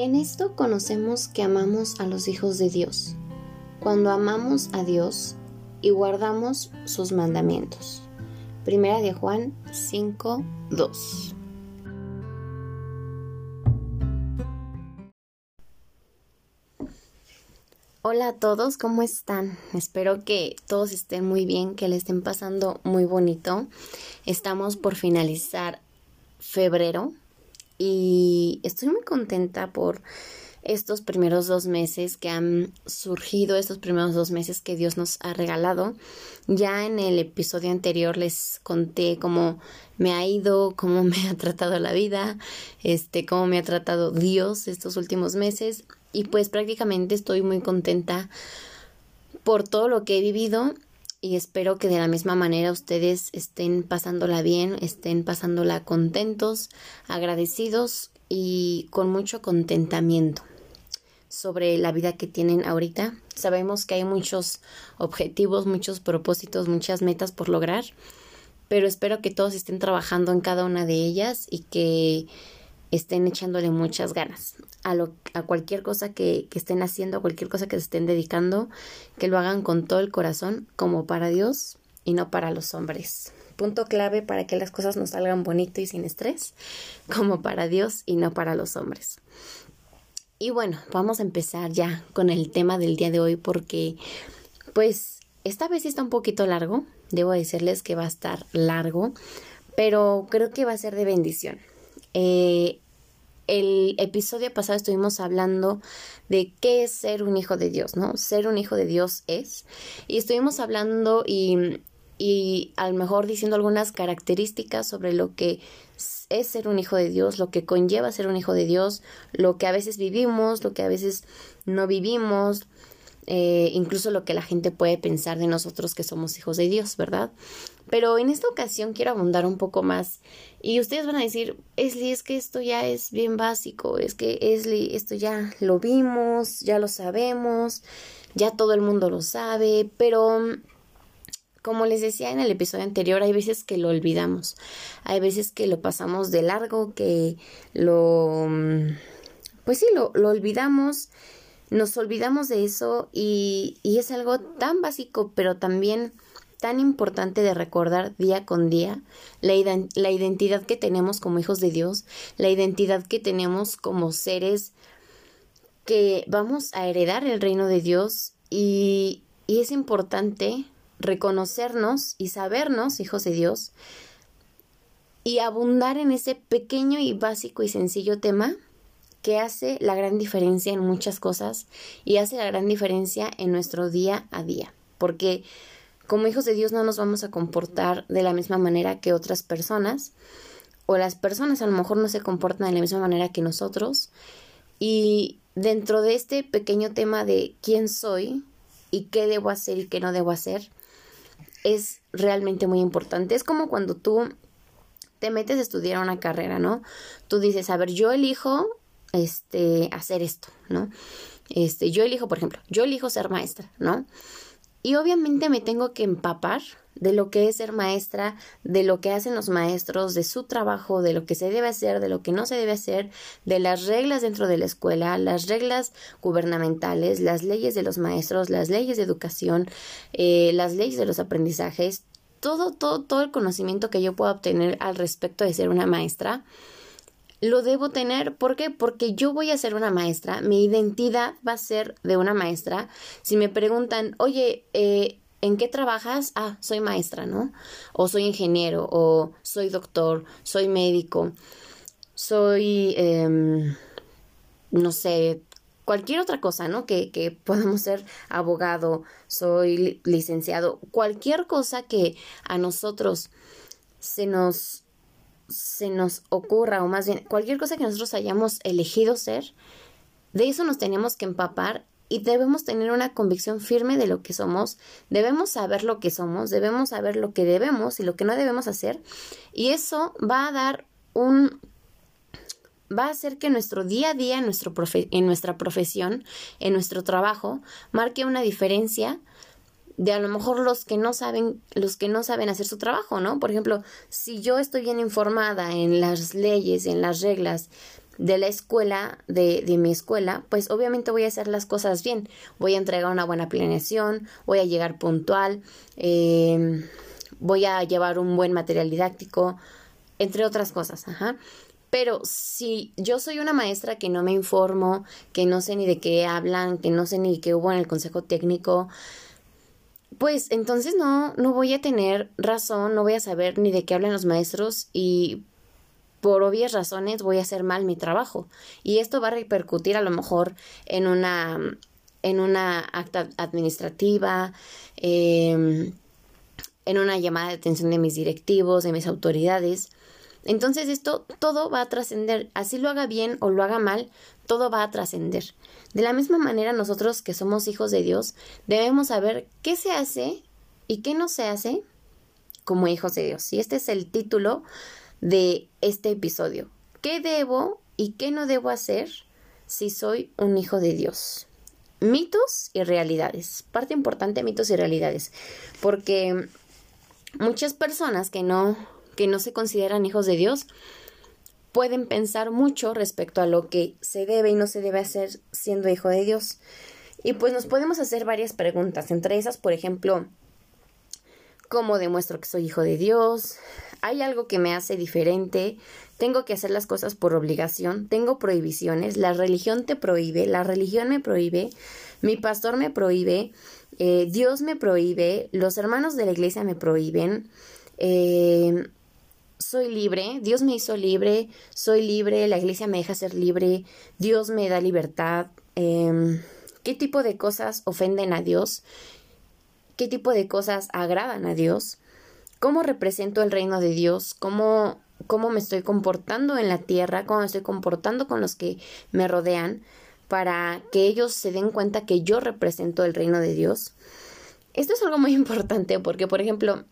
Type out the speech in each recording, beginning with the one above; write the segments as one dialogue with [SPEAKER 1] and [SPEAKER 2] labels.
[SPEAKER 1] En esto conocemos que amamos a los hijos de Dios, cuando amamos a Dios y guardamos sus mandamientos. Primera de Juan 5, 2. Hola a todos, ¿cómo están? Espero que todos estén muy bien, que le estén pasando muy bonito. Estamos por finalizar febrero y estoy muy contenta por estos primeros dos meses que han surgido, estos primeros dos meses que Dios nos ha regalado. Ya en el episodio anterior les conté cómo me ha ido, cómo me ha tratado la vida, este, cómo me ha tratado Dios estos últimos meses y pues prácticamente estoy muy contenta por todo lo que he vivido y espero que de la misma manera ustedes estén pasándola bien, estén pasándola contentos, agradecidos y con mucho contentamiento sobre la vida que tienen ahorita. Sabemos que hay muchos objetivos, muchos propósitos, muchas metas por lograr, pero espero que todos estén trabajando en cada una de ellas y que estén echándole muchas ganas a, lo, a cualquier cosa que, que estén haciendo, a cualquier cosa que se estén dedicando, que lo hagan con todo el corazón, como para Dios y no para los hombres. Punto clave para que las cosas nos salgan bonito y sin estrés, como para Dios y no para los hombres. Y bueno, vamos a empezar ya con el tema del día de hoy porque pues esta vez está un poquito largo, debo decirles que va a estar largo, pero creo que va a ser de bendición. Eh, el episodio pasado estuvimos hablando de qué es ser un hijo de Dios, ¿no? Ser un hijo de Dios es. Y estuvimos hablando y, y a lo mejor diciendo algunas características sobre lo que es ser un hijo de Dios, lo que conlleva ser un hijo de Dios, lo que a veces vivimos, lo que a veces no vivimos, eh, incluso lo que la gente puede pensar de nosotros que somos hijos de Dios, ¿verdad? Pero en esta ocasión quiero abundar un poco más. Y ustedes van a decir, Esli, es que esto ya es bien básico, es que Esli, esto ya lo vimos, ya lo sabemos, ya todo el mundo lo sabe, pero como les decía en el episodio anterior, hay veces que lo olvidamos, hay veces que lo pasamos de largo, que lo... Pues sí, lo, lo olvidamos, nos olvidamos de eso y, y es algo tan básico, pero también tan importante de recordar día con día la, la, identidad que tenemos como hijos de Dios, la identidad que tenemos como seres que vamos a heredar el reino de Dios y, y es importante reconocernos y sabernos hijos de Dios y abundar en ese pequeño y básico y sencillo tema que hace la gran diferencia en muchas cosas y hace la gran diferencia en nuestro día a día. Porque como hijos de Dios no nos vamos a comportar de la misma manera que otras personas, o las personas a lo mejor no se comportan de la misma manera que nosotros. Y dentro de este pequeño tema de quién soy y qué debo hacer y qué no debo hacer, es realmente muy importante. Es como cuando tú te metes a estudiar una carrera, ¿no? Tú dices, a ver, yo elijo este hacer esto, ¿no? Este, yo elijo, por ejemplo, yo elijo ser maestra, ¿no? Y obviamente me tengo que empapar de lo que es ser maestra, de lo que hacen los maestros, de su trabajo, de lo que se debe hacer, de lo que no se debe hacer, de las reglas dentro de la escuela, las reglas gubernamentales, las leyes de los maestros, las leyes de educación, eh, las leyes de los aprendizajes, todo, todo, todo el conocimiento que yo pueda obtener al respecto de ser una maestra lo debo tener. ¿Por qué? Porque yo voy a ser una maestra, mi identidad va a ser de una maestra. Si me preguntan, oye, eh, ¿en qué trabajas? Ah, soy maestra, ¿no? O soy ingeniero, o soy doctor, soy médico, soy, eh, no sé, cualquier otra cosa, ¿no? Que, que podamos ser abogado, soy licenciado, cualquier cosa que a nosotros se nos se nos ocurra, o más bien cualquier cosa que nosotros hayamos elegido ser, de eso nos tenemos que empapar y debemos tener una convicción firme de lo que somos, debemos saber lo que somos, debemos saber lo que debemos y lo que no debemos hacer, y eso va a dar un va a hacer que nuestro día a día en, nuestro en nuestra profesión, en nuestro trabajo, marque una diferencia de a lo mejor los que no saben, los que no saben hacer su trabajo, ¿no? Por ejemplo, si yo estoy bien informada en las leyes, en las reglas de la escuela, de, de mi escuela, pues obviamente voy a hacer las cosas bien. Voy a entregar una buena planeación, voy a llegar puntual, eh, voy a llevar un buen material didáctico, entre otras cosas, ajá. Pero si yo soy una maestra que no me informo, que no sé ni de qué hablan, que no sé ni qué hubo en el consejo técnico, pues entonces no, no voy a tener razón, no voy a saber ni de qué hablan los maestros y por obvias razones voy a hacer mal mi trabajo. Y esto va a repercutir a lo mejor en una, en una acta administrativa, em, en una llamada de atención de mis directivos, de mis autoridades. Entonces esto todo va a trascender, así lo haga bien o lo haga mal, todo va a trascender. De la misma manera nosotros que somos hijos de Dios debemos saber qué se hace y qué no se hace como hijos de Dios. Y este es el título de este episodio. ¿Qué debo y qué no debo hacer si soy un hijo de Dios? Mitos y realidades. Parte importante, mitos y realidades. Porque muchas personas que no que no se consideran hijos de Dios pueden pensar mucho respecto a lo que se debe y no se debe hacer siendo hijo de Dios. Y pues nos podemos hacer varias preguntas, entre esas, por ejemplo, ¿cómo demuestro que soy hijo de Dios? ¿Hay algo que me hace diferente? ¿Tengo que hacer las cosas por obligación? ¿Tengo prohibiciones? ¿La religión te prohíbe? ¿La religión me prohíbe? ¿Mi pastor me prohíbe? Eh, ¿Dios me prohíbe? ¿Los hermanos de la iglesia me prohíben? Eh, soy libre, Dios me hizo libre, soy libre, la iglesia me deja ser libre, Dios me da libertad. Em, ¿Qué tipo de cosas ofenden a Dios? ¿Qué tipo de cosas agradan a Dios? ¿Cómo represento el reino de Dios? ¿Cómo, cómo me estoy comportando en la tierra? ¿Cómo me estoy comportando con los que me rodean? Para que ellos se den cuenta que yo represento el reino de Dios. Esto es algo muy importante porque, por ejemplo,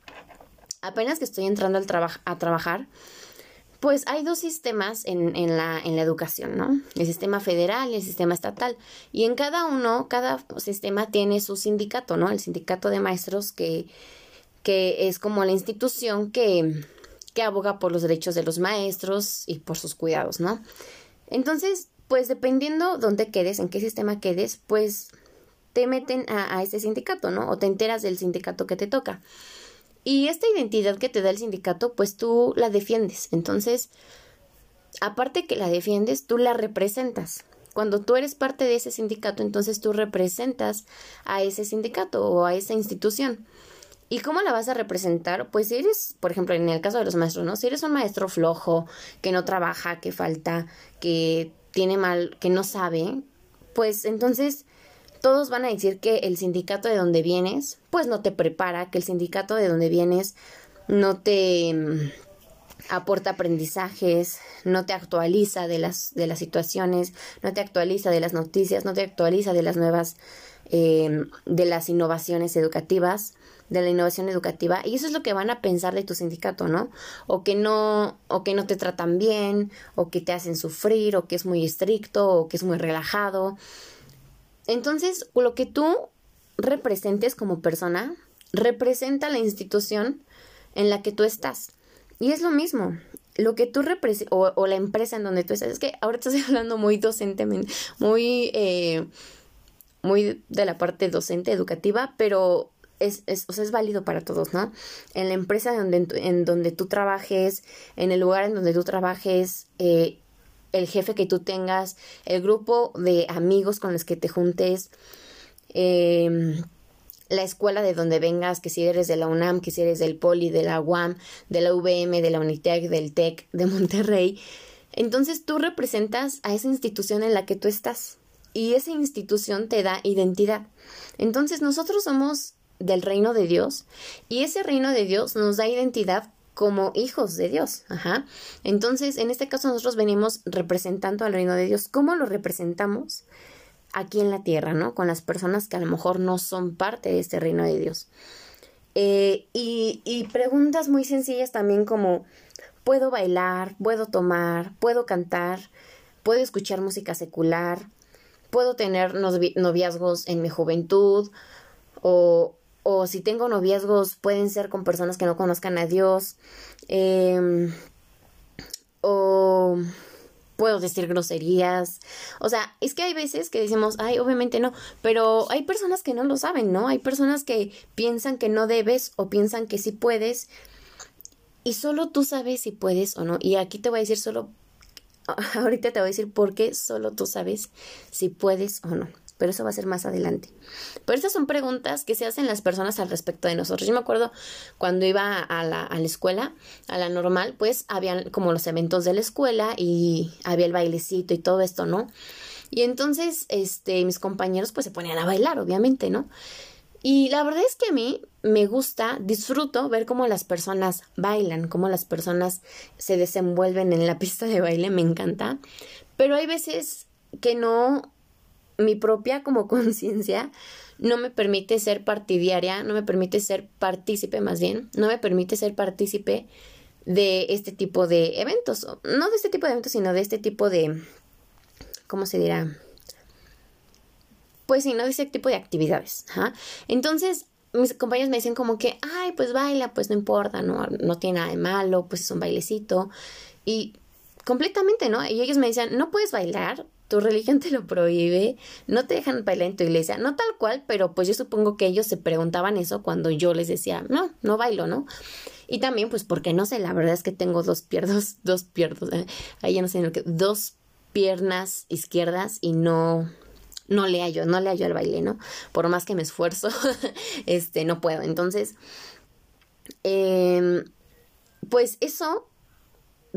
[SPEAKER 1] apenas que estoy entrando al a trabajar, pues hay dos sistemas en, en, la, en la educación, ¿no? El sistema federal y el sistema estatal. Y en cada uno, cada sistema tiene su sindicato, ¿no? El sindicato de maestros que, que es como la institución que, que aboga por los derechos de los maestros y por sus cuidados, ¿no? Entonces, pues dependiendo dónde quedes, en qué sistema quedes, pues te meten a, a ese sindicato, ¿no? O te enteras del sindicato que te toca. Y esta identidad que te da el sindicato, pues tú la defiendes. Entonces, aparte que la defiendes, tú la representas. Cuando tú eres parte de ese sindicato, entonces tú representas a ese sindicato o a esa institución. ¿Y cómo la vas a representar? Pues si eres, por ejemplo, en el caso de los maestros, ¿no? Si eres un maestro flojo, que no trabaja, que falta, que tiene mal, que no sabe, pues entonces todos van a decir que el sindicato de donde vienes, pues no te prepara, que el sindicato de donde vienes no te mm, aporta aprendizajes, no te actualiza de las, de las situaciones, no te actualiza de las noticias, no te actualiza de las nuevas, em, de las innovaciones educativas, de la innovación educativa, y eso es lo que van a pensar de tu sindicato, ¿no? O que no, o que no te tratan bien, o que te hacen sufrir, o que es muy estricto, o que es muy relajado. Entonces, lo que tú representes como persona representa la institución en la que tú estás. Y es lo mismo, lo que tú representas, o, la empresa en donde tú estás. Es que ahorita estoy hablando muy docentemente, muy, eh, muy de la parte docente, educativa, pero es, es, o sea, es válido para todos, ¿no? En la empresa donde, en donde tú trabajes, en el lugar en donde tú trabajes, eh, el jefe que tú tengas, el grupo de amigos con los que te juntes, em, la escuela de donde vengas, que si eres de la UNAM, que si eres del Poli, de la UAM, de la UVM, de la Unitec, del TEC, de Monterrey. Entonces tú representas a esa institución en la que tú estás y esa institución te da identidad. Entonces nosotros somos del reino de Dios y ese reino de Dios nos da identidad como hijos de Dios. Ajá. Entonces, en este caso nosotros venimos representando al reino de Dios. ¿Cómo lo representamos? Aquí en la tierra, ¿no? Con las personas que a lo mejor no son parte de este reino de Dios. Eh, y, y preguntas muy sencillas también como, ¿puedo bailar? ¿Puedo tomar? ¿Puedo cantar? ¿Puedo escuchar música secular? ¿Puedo tener noviazgos en mi juventud? ¿O, o si tengo noviazgos pueden ser con personas que no conozcan a Dios, em, o puedo decir groserías. O sea, es que hay veces que decimos, ay, obviamente no, pero hay personas que no lo saben, ¿no? Hay personas que piensan que no debes o piensan que sí puedes y solo tú sabes si puedes o no. Y aquí te voy a decir solo, ahorita te voy a decir por qué solo tú sabes si puedes o no pero eso va a ser más adelante. Pero estas son preguntas que se hacen las personas al respecto de nosotros. Yo me acuerdo cuando iba a la, a la escuela, a la normal, pues habían como los eventos de la escuela y había el bailecito y todo esto, ¿no? Y entonces, este, mis compañeros pues se ponían a bailar, obviamente, ¿no? Y la verdad es que a mí me gusta, disfruto ver cómo las personas bailan, cómo las personas se desenvuelven en la pista de baile, me encanta. Pero hay veces que no mi propia como conciencia no me permite ser partidaria, no me permite ser partícipe más bien, no me permite ser partícipe de este tipo de eventos, no de este tipo de eventos, sino de este tipo de, ¿cómo se dirá? Pues sí, no de este tipo de actividades. Entonces, mis compañeros me dicen como que, ay, pues baila, pues no importa, no, no tiene nada de malo, pues es un bailecito. Y completamente, ¿no? Y ellos me decían, no puedes bailar, tu religión te lo prohíbe, no te dejan bailar en tu iglesia, no tal cual, pero pues yo supongo que ellos se preguntaban eso cuando yo les decía, no, no bailo, ¿no? Y también pues porque no sé, la verdad es que tengo dos piernas, dos piernas, ahí ya no sé, dos piernas izquierdas y no, no le hallo, no le hallo al baile, ¿no? Por más que me esfuerzo, este, no puedo. Entonces, eh, pues eso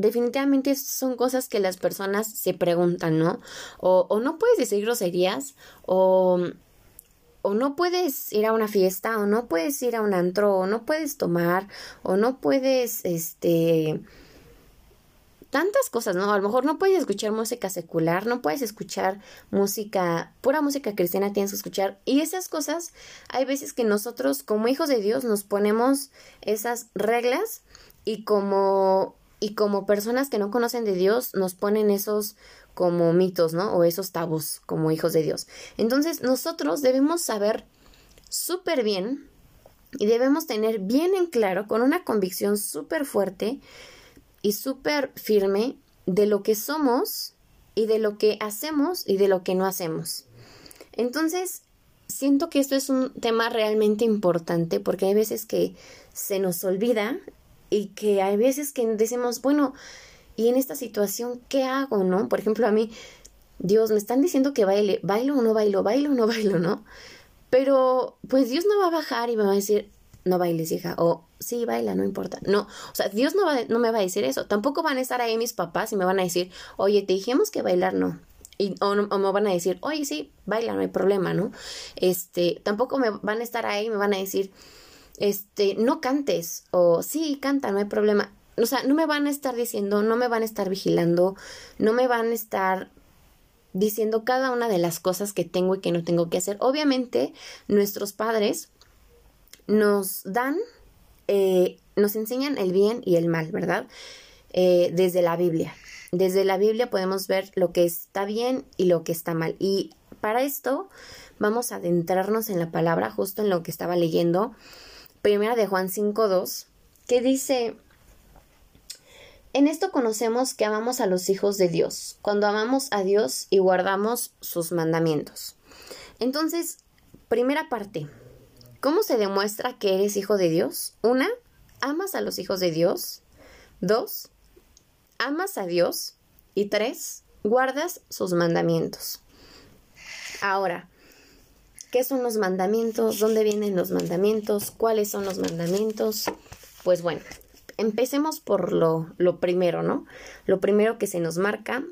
[SPEAKER 1] definitivamente son cosas que las personas se preguntan, ¿no? O, o no puedes decir groserías, o, o no puedes ir a una fiesta, o no puedes ir a un antro, o no puedes tomar, o no puedes, este, tantas cosas, ¿no? A lo mejor no puedes escuchar música secular, no puedes escuchar música, pura música cristiana tienes que escuchar. Y esas cosas, hay veces que nosotros como hijos de Dios nos ponemos esas reglas y como y como personas que no conocen de Dios nos ponen esos como mitos, ¿no? O esos tabús como hijos de Dios. Entonces nosotros debemos saber súper bien y debemos tener bien en claro, con una convicción súper fuerte y súper firme de lo que somos y de lo que hacemos y de lo que no hacemos. Entonces, siento que esto es un tema realmente importante porque hay veces que se nos olvida y que hay veces que decimos, bueno, y en esta situación, ¿qué hago, no? Por ejemplo, a mí, Dios, me están diciendo que baile, bailo o no bailo, bailo o no bailo, ¿no? Pero, pues Dios no va a bajar y me va a decir, no bailes, hija, o sí, baila, no importa. No, o sea, Dios no, va, no me va a decir eso. Tampoco van a estar ahí mis papás y me van a decir, oye, te dijimos que bailar no. Y, o, o, me van a decir, oye, sí, baila, no hay problema, ¿no? Este, tampoco me van a estar ahí y me van a decir, este, no cantes o sí, canta, no hay problema. O sea, no me van a estar diciendo, no me van a estar vigilando, no me van a estar diciendo cada una de las cosas que tengo y que no tengo que hacer. Obviamente, nuestros padres nos dan, eh, nos enseñan el bien y el mal, ¿verdad? Eh, desde la Biblia. Desde la Biblia podemos ver lo que está bien y lo que está mal. Y para esto vamos a adentrarnos en la palabra, justo en lo que estaba leyendo primera de Juan 5.2, que dice, en esto conocemos que amamos a los hijos de Dios, cuando amamos a Dios y guardamos sus mandamientos. Entonces, primera parte, ¿cómo se demuestra que eres hijo de Dios? Una, amas a los hijos de Dios. Dos, amas a Dios. Y tres, guardas sus mandamientos. Ahora, ¿Qué son los mandamientos? ¿Dónde vienen los mandamientos? ¿Cuáles son los mandamientos? Pues bueno, empecemos por lo, lo primero, ¿no? Lo primero que se nos marca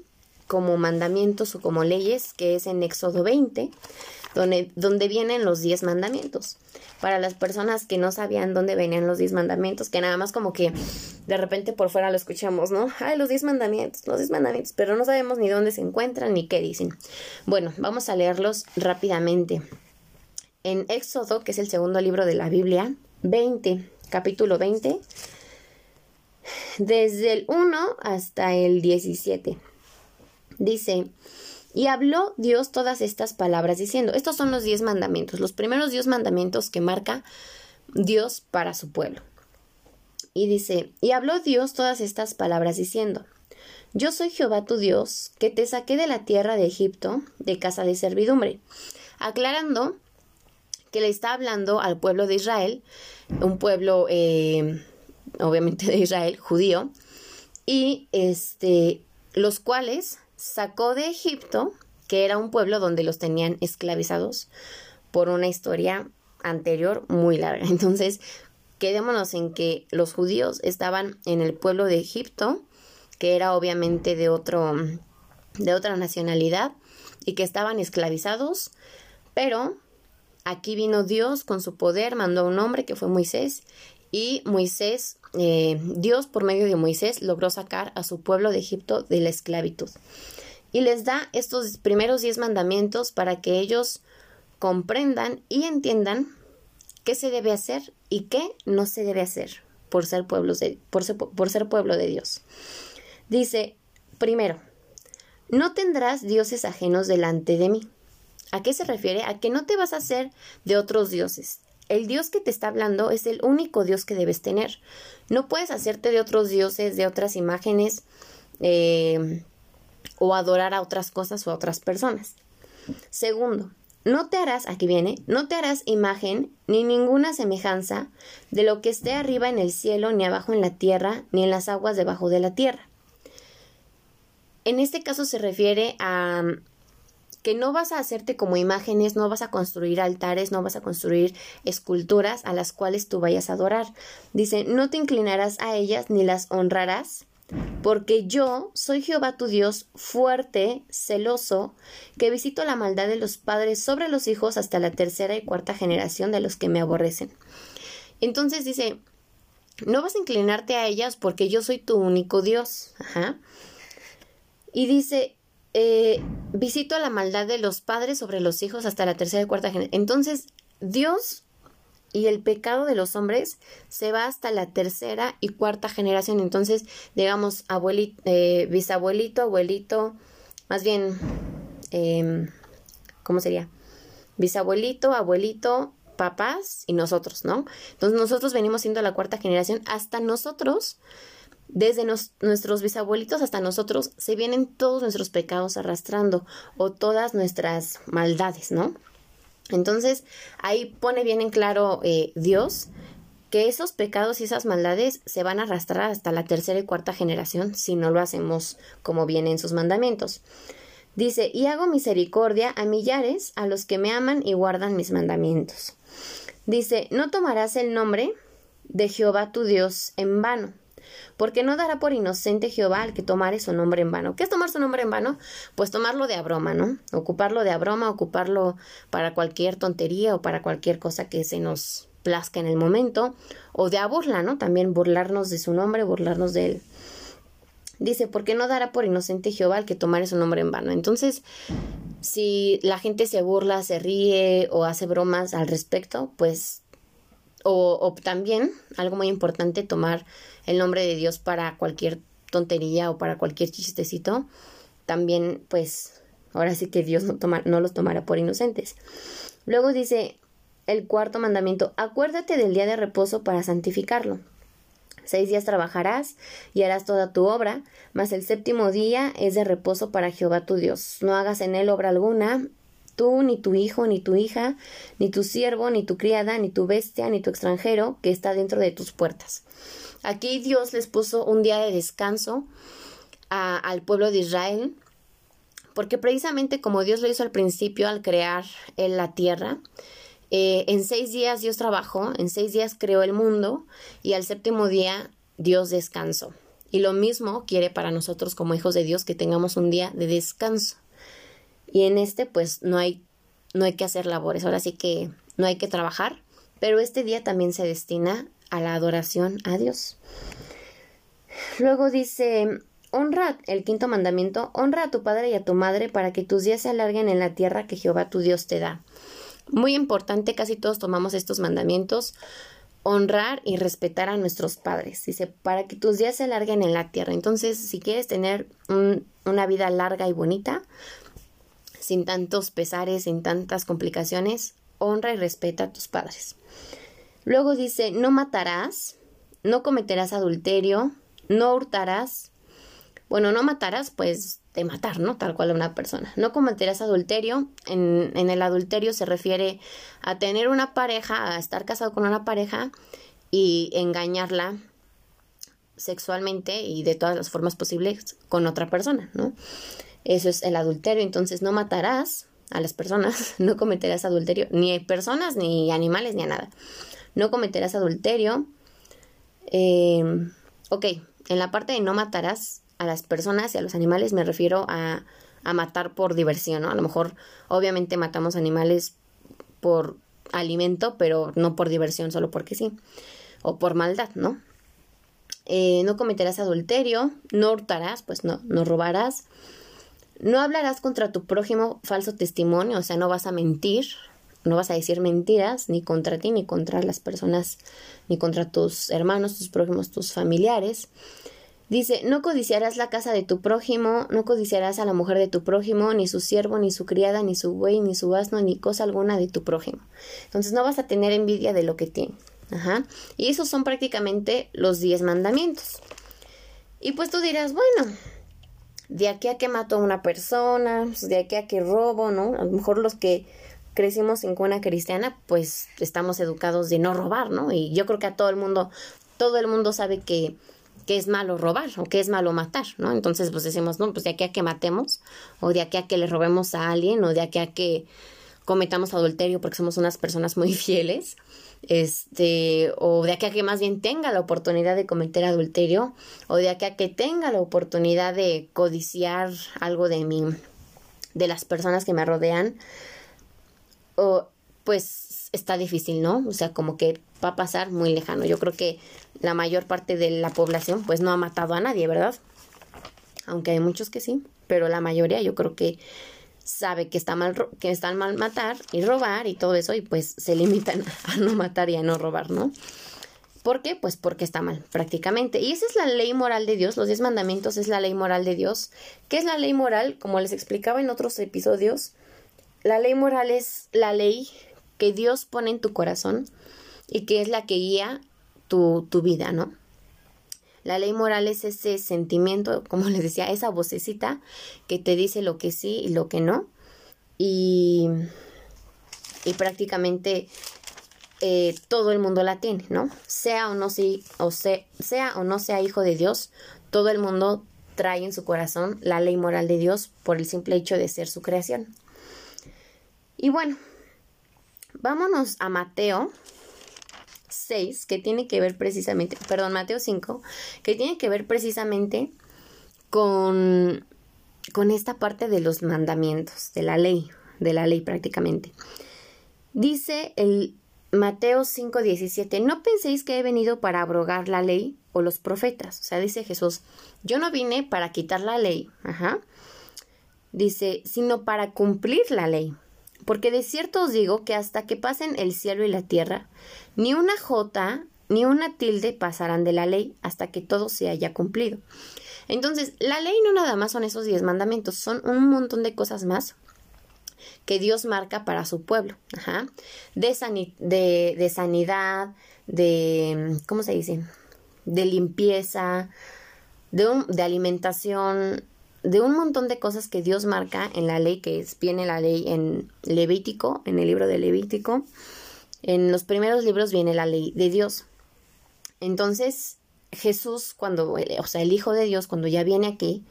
[SPEAKER 1] como mandamientos o como leyes, que es en Éxodo 20, donde, donde vienen los 10 mandamientos. Para las personas que no sabían dónde venían los 10 mandamientos, que nada más como que de repente por fuera lo escuchamos, ¿no? Ay, los 10 mandamientos, los 10 mandamientos, pero no sabemos ni dónde se encuentran ni qué dicen. Bueno, vamos a leerlos rápidamente en Éxodo, que es el segundo libro de la Biblia, 20, capítulo 20, desde el 1 hasta el 17. Dice, Y habló Dios todas estas palabras diciendo, estos son los diez mandamientos, los primeros diez mandamientos que marca Dios para su pueblo. Y dice, y habló Dios todas estas palabras diciendo, yo soy Jehová tu Dios, que te saqué de la tierra de Egipto, de casa de servidumbre, aclarando que le está hablando al pueblo de Israel, un pueblo eh, obviamente de Israel, judío, y este, los cuales sacó de Egipto, que era un pueblo donde los tenían esclavizados por una historia anterior muy larga. Entonces, quedémonos en que los judíos estaban en el pueblo de Egipto, que era obviamente de otro de otra nacionalidad y que estaban esclavizados, pero aquí vino Dios con su poder, mandó a un hombre que fue Moisés y Moisés, eh, Dios por medio de Moisés logró sacar a su pueblo de Egipto de la esclavitud. Y les da estos primeros diez mandamientos para que ellos comprendan y entiendan qué se debe hacer y qué no se debe hacer por ser, pueblos de, por por ser pueblo de Dios. Dice, primero, no tendrás dioses ajenos delante de mí. ¿A qué se refiere? A que no te vas a hacer de otros dioses el Dios que te está hablando es el único Dios que debes tener. No puedes hacerte de otros dioses, de otras imágenes, eh, o adorar a otras cosas o a otras personas. Segundo, no te harás, aquí viene, no te harás imagen ni ninguna semejanza de lo que esté arriba en el cielo, ni abajo en la tierra, ni en las aguas debajo de la tierra. En este caso se refiere a que no vas a hacerte como imágenes, no vas a construir altares, no vas a construir esculturas a las cuales tú vayas a adorar. Dice, no te inclinarás a ellas ni las honrarás, porque yo soy Jehová tu Dios, fuerte, celoso, que visito la maldad de los padres sobre los hijos hasta la tercera y cuarta generación de los que me aborrecen. Entonces dice, no vas a inclinarte a ellas porque yo soy tu único Dios. Ajá. Y dice, eh, visito la maldad de los padres sobre los hijos hasta la tercera y cuarta generación. Entonces, Dios y el pecado de los hombres se va hasta la tercera y cuarta generación. Entonces, digamos, abuelito, eh, bisabuelito, abuelito, más bien, eh, ¿cómo sería? Bisabuelito, abuelito, papás y nosotros, ¿no? Entonces, nosotros venimos siendo la cuarta generación. Hasta nosotros desde nuestros bisabuelitos hasta nosotros se vienen todos nuestros pecados arrastrando o todas nuestras maldades, ¿no? Entonces ahí pone bien en claro eh, Dios que esos pecados y esas maldades se van a arrastrar hasta la tercera y cuarta generación si no lo hacemos como viene en sus mandamientos. Dice, y hago misericordia a millares a los que me aman y guardan mis mandamientos. Dice, no tomarás el nombre de Jehová tu Dios en vano porque no dará por inocente Jehová al que tomare su nombre en vano. ¿Qué es tomar su nombre en vano? Pues tomarlo de a broma, ¿no? Ocuparlo de a broma, ocuparlo para cualquier tontería o para cualquier cosa que se nos plazca en el momento, o de a burla, ¿no? También burlarnos de su nombre, burlarnos de él. Dice, porque no dará por inocente Jehová al que tomare su nombre en vano. Entonces, si la gente se burla, se ríe o hace bromas al respecto, pues o, también, algo muy importante, tomar el nombre de Dios para cualquier tontería o para cualquier chistecito. También, pues, ahora sí que Dios no, no los tomará por inocentes. Luego dice el cuarto mandamiento, acuérdate del día de reposo para santificarlo. Seis días trabajarás y harás toda tu obra, mas el séptimo día es de reposo para Jehová tu Dios. No hagas en él obra alguna, tú, ni tu hijo, ni tu hija, ni tu siervo, ni tu criada, ni tu bestia, ni tu extranjero que está dentro de tus puertas. Aquí Dios les puso un día de descanso al pueblo de Israel, porque precisamente como Dios lo hizo al principio al crear la tierra, eh, en seis días Dios trabajó, en seis días creó el mundo y al séptimo día Dios descansó. Y lo mismo quiere para nosotros como hijos de Dios que tengamos un día de descanso y en este pues no hay, no hay que hacer labores, ahora sí que no hay que trabajar, pero este día también se destina a la adoración a Dios. Luego dice, honra el quinto mandamiento, honra a tu padre y a tu madre para que tus días se alarguen en la tierra que Jehová tu Dios te da. Muy importante, casi todos tomamos estos mandamientos, honrar y respetar a nuestros padres. Dice, para que tus días se alarguen en la tierra. Entonces, si quieres tener una vida larga y bonita, sin tantos pesares, sin tantas complicaciones, honra y respeta a tus padres. Luego dice, no matarás, no cometerás adulterio, no hurtarás. Bueno, no matarás, pues de matar, ¿no? Tal cual a una persona. No cometerás adulterio. En, en el adulterio se refiere a tener una pareja, a estar casado con una pareja y engañarla sexualmente y de todas las formas posibles con otra persona, ¿no? Eso es el adulterio. Entonces no matarás a las personas, no cometerás adulterio, ni a personas, ni animales, ni a nada. No cometerás adulterio. Eh, ok, en la parte de no matarás, a las personas y a los animales me refiero a, a matar por diversión, ¿no? A lo mejor, obviamente matamos animales por alimento, pero no por diversión, solo porque sí. O por maldad, ¿no? Eh, no cometerás adulterio, no hurtarás, pues no, no robarás. No hablarás contra tu prójimo falso testimonio, o sea, no vas a mentir, no vas a decir mentiras ni contra ti, ni contra las personas, ni contra tus hermanos, tus prójimos, tus familiares. Dice, no codiciarás la casa de tu prójimo, no codiciarás a la mujer de tu prójimo, ni su siervo, ni su criada, ni su buey, ni su asno, ni cosa alguna de tu prójimo. Entonces no vas a tener envidia de lo que tiene. Ajá. Y esos son prácticamente los diez mandamientos. Y pues tú dirás, bueno, de aquí a que mato a una persona, pues, de aquí a que robo, ¿no? A lo mejor los que crecimos en cuna cristiana, pues estamos educados de no robar, ¿no? Y yo creo que a todo el mundo, todo el mundo sabe que que es malo robar o que es malo matar, ¿no? Entonces, pues decimos, no, pues de aquí a que matemos, o de aquí a que le robemos a alguien, o de aquí a que cometamos adulterio porque somos unas personas muy fieles, este, o de aquí a que más bien tenga la oportunidad de cometer adulterio, o de aquí a que tenga la oportunidad de codiciar algo de mí, de las personas que me rodean, o pues está difícil, ¿no? O sea, como que va a pasar muy lejano. Yo creo que la mayor parte de la población pues no ha matado a nadie, ¿verdad? Aunque hay muchos que sí, pero la mayoría yo creo que sabe que está mal que están mal matar y robar y todo eso y pues se limitan a no matar y a no robar, ¿no? ¿Por qué? Pues porque está mal, prácticamente. Y esa es la ley moral de Dios. Los diez mandamientos es la ley moral de Dios. ¿Qué es la ley moral? Como les explicaba en otros episodios, la ley moral es la ley que Dios pone en tu corazón y que es la que guía tu, tu vida, ¿no? La ley moral es ese sentimiento, como les decía, esa vocecita que te dice lo que sí y lo que no. Y, y prácticamente eh, todo el mundo la tiene, ¿no? Sea o no, si, o sea o no sea hijo de Dios, todo el mundo trae en su corazón la ley moral de Dios por el simple hecho de ser su creación. Y bueno, vámonos a Mateo 6, que tiene que ver precisamente, perdón, Mateo 5, que tiene que ver precisamente con, con esta parte de los mandamientos, de la ley, de la ley prácticamente. Dice el Mateo 5, 17, no penséis que he venido para abrogar la ley o los profetas. O sea, dice Jesús, yo no vine para quitar la ley. Dice, sino para cumplir la ley. Porque de cierto os digo que hasta que pasen el cielo y la tierra, ni una jota ni una tilde pasarán de la ley hasta que todo se haya cumplido. Entonces, la ley no nada más son esos diez mandamientos, son un montón de cosas más que Dios marca para su pueblo. Ajá. De, sanidad, de, ¿cómo se dice? De limpieza, de alimentación, de un montón de cosas que Dios marca en la ley, que es, viene la ley en Levítico, en el libro de Levítico. En los primeros libros viene la ley de Dios. Entonces, Jesús, cuando, o sea, el Hijo de Dios, cuando ya viene aquí,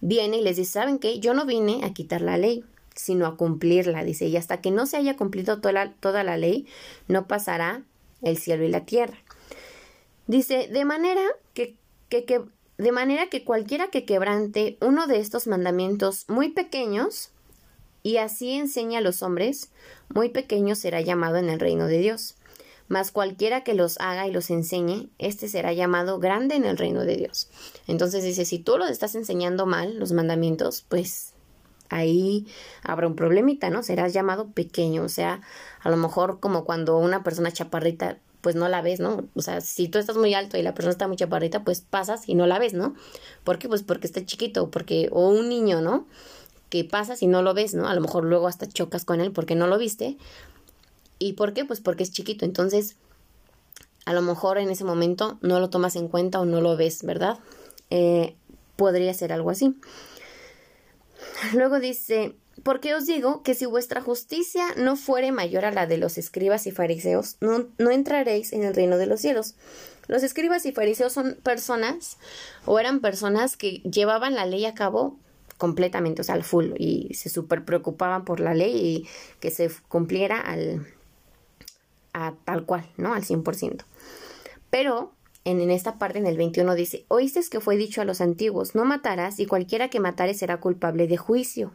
[SPEAKER 1] viene y les dice, ¿saben qué? Yo no vine a quitar la ley, sino a cumplirla, dice, y hasta que no se haya cumplido toda la, toda la ley, no pasará el cielo y la tierra. Dice, de manera que, que, que de manera que cualquiera que quebrante uno de estos mandamientos muy pequeños, y así enseña a los hombres, muy pequeño será llamado en el reino de Dios. Mas cualquiera que los haga y los enseñe, éste será llamado grande en el reino de Dios. Entonces dice, si tú los estás enseñando mal, los mandamientos, pues ahí habrá un problemita, ¿no? Serás llamado pequeño, o sea, a lo mejor como cuando una persona chaparrita pues no la ves, ¿no? O sea, si tú estás muy alto y la persona está muy chaparrita, pues pasas y no la ves, ¿no? ¿Por qué? Pues porque está chiquito, porque, o un niño, ¿no? que pasas y no lo ves, ¿no? A lo mejor luego hasta chocas con él porque no lo viste. ¿Y por qué? Pues porque es chiquito. Entonces, a lo mejor en ese momento no lo tomas en cuenta o no lo ves, ¿verdad? Eh, podría ser algo así. Luego dice, porque os digo que si vuestra justicia no fuere mayor a la de los escribas y fariseos, no, no, entraréis en el reino de los cielos. Los escribas y fariseos son personas, o eran personas que llevaban la ley a cabo completamente, o sea, al full, y se súper preocupaban por la ley y que se cumpliera al, a tal cual, ¿no? Al 100%. Pero en, en, esta parte, en el 21, dice, oíste que fue dicho a los antiguos, no matarás y cualquiera que matare será culpable de juicio.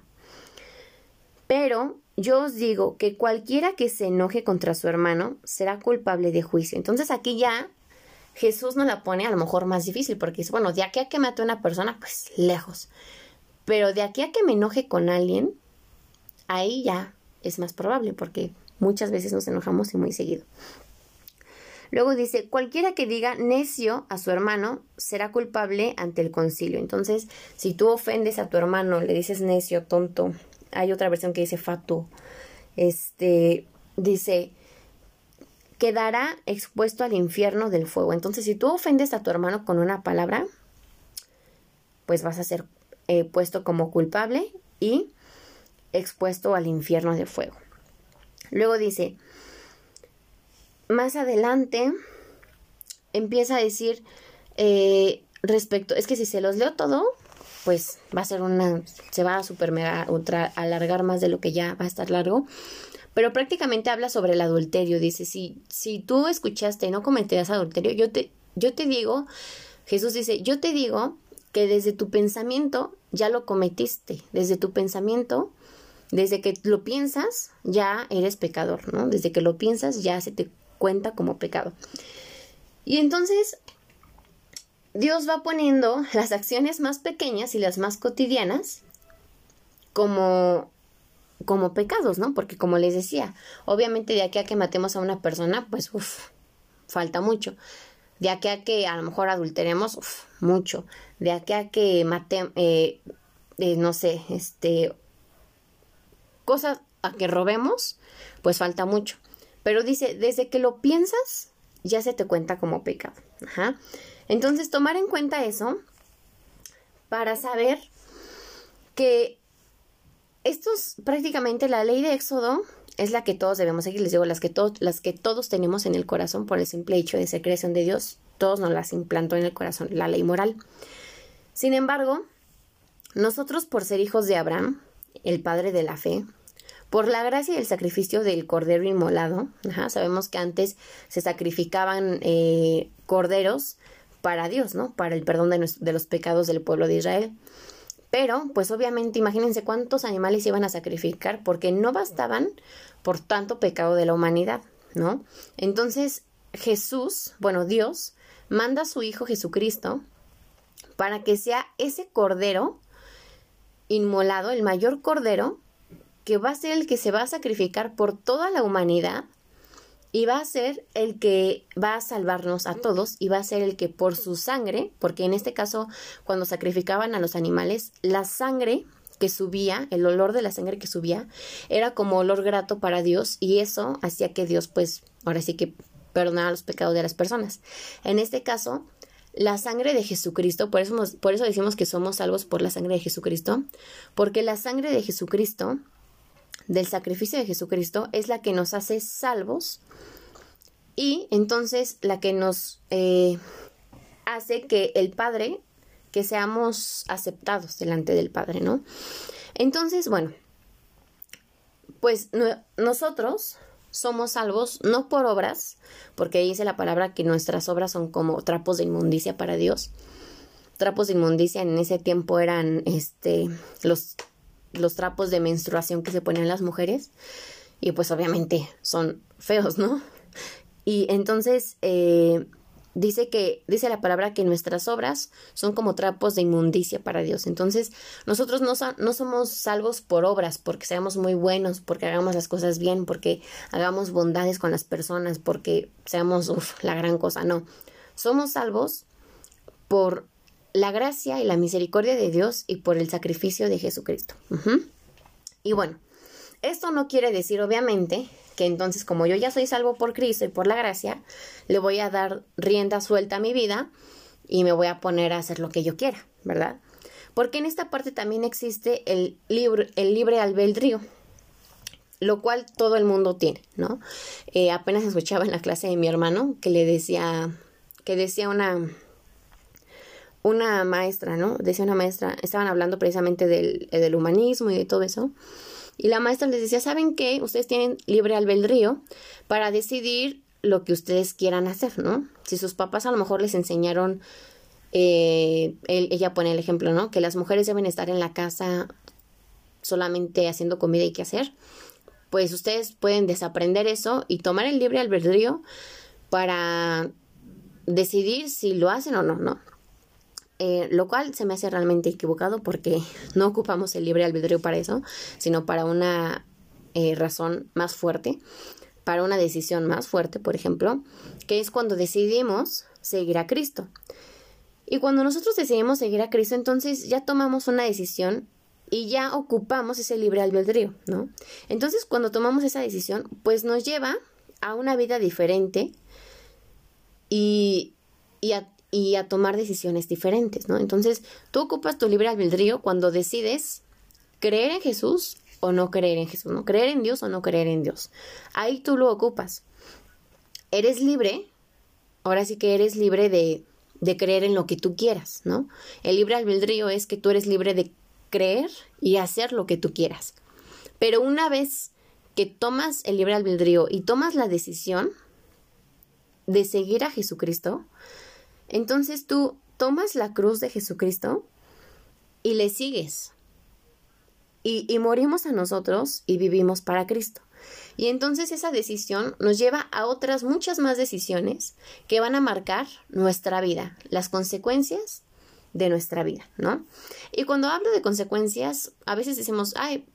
[SPEAKER 1] Pero yo os digo que cualquiera que se enoje contra su hermano será culpable de juicio. Entonces aquí ya Jesús nos la pone a lo mejor más difícil porque dice, bueno, de aquí a que mate a una persona, pues lejos. Pero de aquí a que me enoje con alguien, ahí ya es más probable porque muchas veces nos enojamos y muy seguido. Luego dice, cualquiera que diga necio a su hermano será culpable ante el concilio. Entonces, si tú ofendes a tu hermano, le dices necio, tonto, hay otra versión que dice fatuo, este, dice, quedará expuesto al infierno del fuego. Entonces, si tú ofendes a tu hermano con una palabra, pues vas a ser eh, puesto como culpable y expuesto al infierno de fuego. Luego dice, más adelante empieza a decir eh, respecto, es que si se los leo todo, pues va a ser una, se va a super ultra alargar más de lo que ya va a estar largo. Pero prácticamente habla sobre el adulterio. Dice, si, si tú escuchaste y no cometerás adulterio, yo te, yo te digo, Jesús dice, yo te digo que desde tu pensamiento ya lo cometiste. Desde tu pensamiento desde que lo piensas, ya eres pecador, ¿no? Desde que lo piensas, ya se te cuenta como pecado. Y entonces, Dios va poniendo las acciones más pequeñas y las más cotidianas como como pecados, ¿no? Porque como les decía, obviamente de aquí a que matemos a una persona, pues uff, falta mucho. De aquí a que a lo mejor adulteremos, uff, mucho. De aquí a que matemos, eh, eh, no sé, este, cosas a que robemos, pues falta mucho. Pero dice, desde que lo piensas, ya se te cuenta como pecado. Entonces, tomar en cuenta eso para saber que esto es prácticamente la ley de Éxodo es la que todos debemos seguir. Les digo, las que, las que todos tenemos en el corazón por el simple hecho de ser creación de Dios, todos nos las implantó en el corazón, la ley moral. Sin embargo, nosotros por ser hijos de Abraham, el padre de la fe, por la gracia y el sacrificio del cordero inmolado, sabemos que antes se sacrificaban eh, corderos para Dios, ¿no? Para el perdón de, los pecados del pueblo de Israel. Pero, pues obviamente, imagínense cuántos animales iban a sacrificar porque no bastaban por tanto pecado de la humanidad, ¿no? Entonces, Jesús, bueno, Dios, manda a su Hijo Jesucristo para que sea ese cordero inmolado, el mayor cordero, que va a ser el que se va a sacrificar por toda la humanidad y va a ser el que va a salvarnos a todos y va a ser el que por su sangre, porque en este caso cuando sacrificaban a los animales, la sangre que subía, el olor de la sangre que subía, era como olor grato para Dios y eso hacía que Dios pues ahora sí que perdonara los pecados de las personas. En este caso, la sangre de Jesucristo, por eso, por eso decimos que somos salvos por la sangre de Jesucristo, porque la sangre de Jesucristo del sacrificio de Jesucristo es la que nos hace salvos y entonces la que nos eh, hace que el Padre, que seamos aceptados delante del Padre, ¿no? Entonces, bueno, pues nosotros somos salvos no por obras, porque dice la palabra que nuestras obras son como trapos de inmundicia para Dios. Trapos de inmundicia en ese tiempo eran este los los trapos de menstruación que se ponen las mujeres y pues obviamente son feos, ¿no? Y entonces eh, dice que, dice la palabra que nuestras obras son como trapos de inmundicia para Dios. Entonces nosotros no, no somos salvos por obras, porque seamos muy buenos, porque hagamos las cosas bien, porque hagamos bondades con las personas, porque seamos la gran cosa, no. Somos salvos por la gracia y la misericordia de Dios y por el sacrificio de Jesucristo. Y bueno, esto no quiere decir obviamente que entonces como yo ya soy salvo por Cristo y por la gracia, le voy a dar rienda suelta a mi vida y me voy a poner a hacer lo que yo quiera, ¿verdad? Porque en esta parte también existe el libre, el libre albedrío, lo cual todo el mundo tiene, ¿no? Eh, apenas escuchaba en la clase de mi hermano que le decía, que decía una, una maestra, ¿no? Decía una maestra, estaban hablando precisamente del, del humanismo y de todo eso. Y la maestra les decía, ¿saben qué? Ustedes tienen libre albedrío para decidir lo que ustedes quieran hacer, ¿no? Si sus papás a lo mejor les enseñaron, eh, ella pone el ejemplo, ¿no? Que las mujeres deben estar en la casa solamente haciendo comida y qué hacer pues ustedes pueden desaprender eso y tomar el libre albedrío para decidir si lo hacen o no, ¿no? Eh, lo cual se me hace realmente equivocado porque no ocupamos el libre albedrío para eso, sino para una eh, razón más fuerte, para una decisión más fuerte, por ejemplo, que es cuando decidimos seguir a Cristo. Y cuando nosotros decidimos seguir a Cristo, entonces ya tomamos una decisión y ya ocupamos ese libre albedrío, ¿no? Entonces, cuando tomamos esa decisión, pues nos lleva a una vida diferente y, y, a, y a tomar decisiones diferentes, ¿no? Entonces, tú ocupas tu libre albedrío cuando decides creer en Jesús o no creer en Jesús, ¿no? Creer en Dios o no creer en Dios. Ahí tú lo ocupas. Eres libre, ahora sí que eres libre de, de creer en lo que tú quieras, ¿no? El libre albedrío es que tú eres libre de creer y hacer lo que tú quieras. Pero una vez que tomas el libre albedrío y tomas la decisión de seguir a Jesucristo, entonces tú tomas la cruz de Jesucristo y le sigues. Y, y, morimos a nosotros y vivimos para Cristo. Y entonces esa decisión nos lleva a otras muchas más decisiones que van a marcar nuestra vida, las consecuencias de nuestra vida, ¿no? Y cuando hablo de consecuencias, a veces decimos, ay,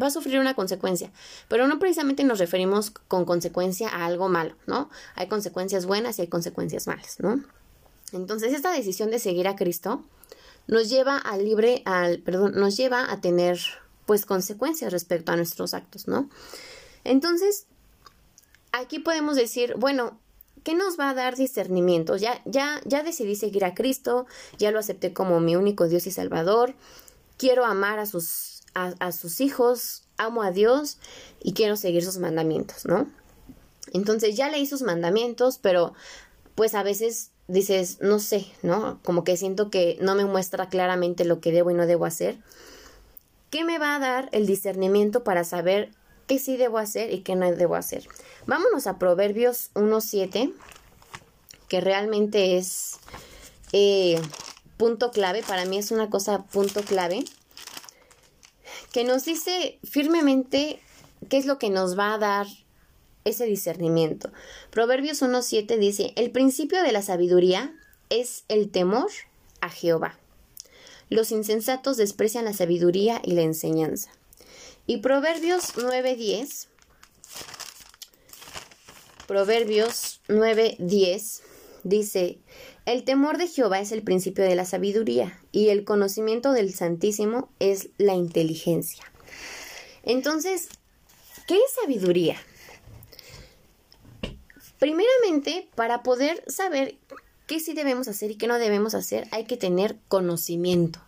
[SPEAKER 1] va a sufrir una consecuencia, pero no precisamente nos referimos con consecuencia a algo malo, ¿no? Hay consecuencias buenas y hay consecuencias malas, ¿no? Entonces, esta decisión de seguir a Cristo nos lleva al libre, al, perdón, nos lleva a tener, pues, consecuencias respecto a nuestros actos, ¿no? Entonces, aquí podemos decir, bueno, ¿Qué nos va a dar discernimiento? Ya, ya, ya decidí seguir a Cristo, ya lo acepté como mi único Dios y Salvador, quiero amar a sus, a, sus hijos, amo a Dios y quiero seguir sus mandamientos, ¿no? Entonces ya leí sus mandamientos, pero pues a veces dices, no sé, ¿no? Como que siento que no me muestra claramente lo que debo y no debo hacer. ¿Qué me va a dar el discernimiento para saber qué sí debo hacer y qué no debo hacer. Vámonos a Proverbios 1.7, que realmente es eh, punto clave, para mí es una cosa punto clave, que nos dice firmemente qué es lo que nos va a dar ese discernimiento. Proverbios 1.7 dice, el principio de la sabiduría es el temor a Jehová. Los insensatos desprecian la sabiduría y la enseñanza. Y Proverbios 9.10, Proverbios 9.10 dice, el temor de Jehová es el principio de la sabiduría y el conocimiento del Santísimo es la inteligencia. Entonces, ¿qué es sabiduría? Primeramente, para poder saber qué sí debemos hacer y qué no debemos hacer, hay que tener conocimiento.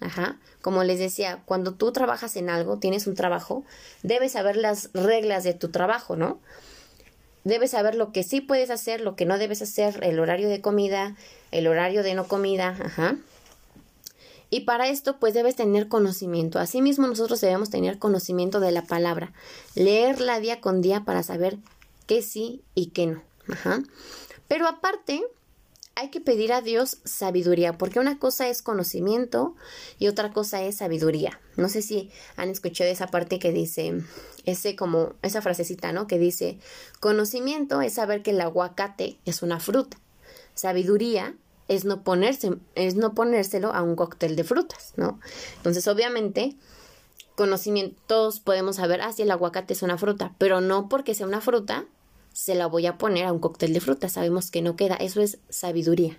[SPEAKER 1] Ajá. Como les decía, cuando tú trabajas en algo, tienes un trabajo, debes saber las reglas de tu trabajo, ¿no? Debes saber lo que sí puedes hacer, lo que no debes hacer, el horario de comida, el horario de no comida, ajá. Y para esto, pues debes tener conocimiento. Asimismo, nosotros debemos tener conocimiento de la palabra, leerla día con día para saber qué sí y qué no. Ajá. Pero aparte, hay que pedir a Dios sabiduría, porque una cosa es conocimiento y otra cosa es sabiduría. No sé si han escuchado esa parte que dice, ese como, esa frasecita, ¿no? Que dice, conocimiento es saber que el aguacate es una fruta. Sabiduría es no ponerse, es no ponérselo a un cóctel de frutas, ¿no? Entonces, obviamente, conocimiento, todos podemos saber, ah, si el aguacate es una fruta, pero no porque sea una fruta se la voy a poner a un cóctel de fruta. Sabemos que no queda. Eso es sabiduría.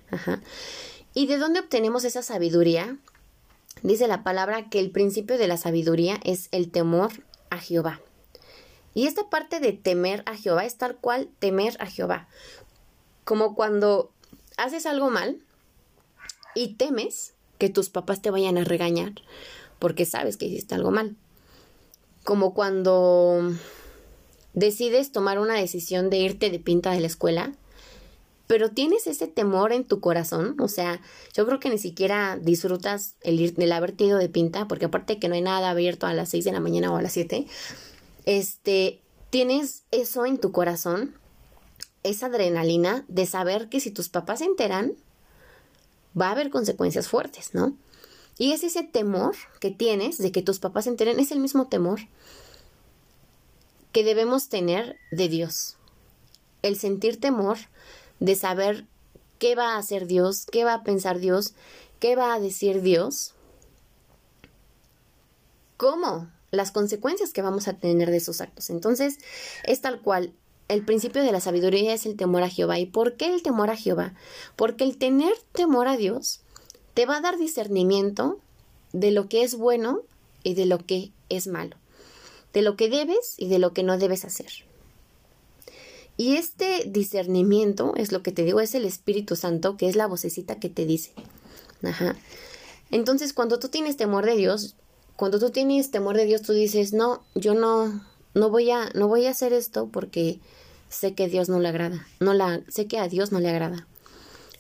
[SPEAKER 1] ¿Y de dónde obtenemos esa sabiduría? Dice la palabra que el principio de la sabiduría es el temor a Jehová. Y esta parte de temer a Jehová es tal cual temer a Jehová. Como cuando haces algo mal y temes que tus papás te vayan a regañar porque sabes que hiciste algo mal. Como cuando decides tomar una decisión de irte de pinta de la escuela pero tienes ese temor en tu corazón, o sea, yo creo que ni siquiera disfrutas el, ir, el haberte ido de pinta, porque aparte de que no hay nada abierto a las 6 de la mañana o a las 7, este, tienes eso en tu corazón, esa adrenalina de saber que si tus papás se enteran, va a haber consecuencias fuertes, ¿no? Y es ese temor que tienes de que tus papás se enteren, es el mismo temor que debemos tener de Dios. El sentir temor de saber qué va a hacer Dios, qué va a pensar Dios, qué va a decir Dios, cómo, las consecuencias que vamos a tener de esos actos. Entonces, es tal cual. El principio de la sabiduría es el temor a Jehová. ¿Y por qué el temor a Jehová? Porque el tener temor a Dios te va a dar discernimiento de lo que es bueno y de lo que es malo, de lo que debes y de lo que no debes hacer. Y este discernimiento es lo que te digo, es el Espíritu Santo, que es la vocecita que te dice. Ajá. Entonces, cuando tú tienes temor de Dios, cuando tú tienes temor de Dios, tú dices, no, yo no, no voy a, no voy a hacer esto porque sé que Dios no le agrada. No la, sé que a Dios no le agrada.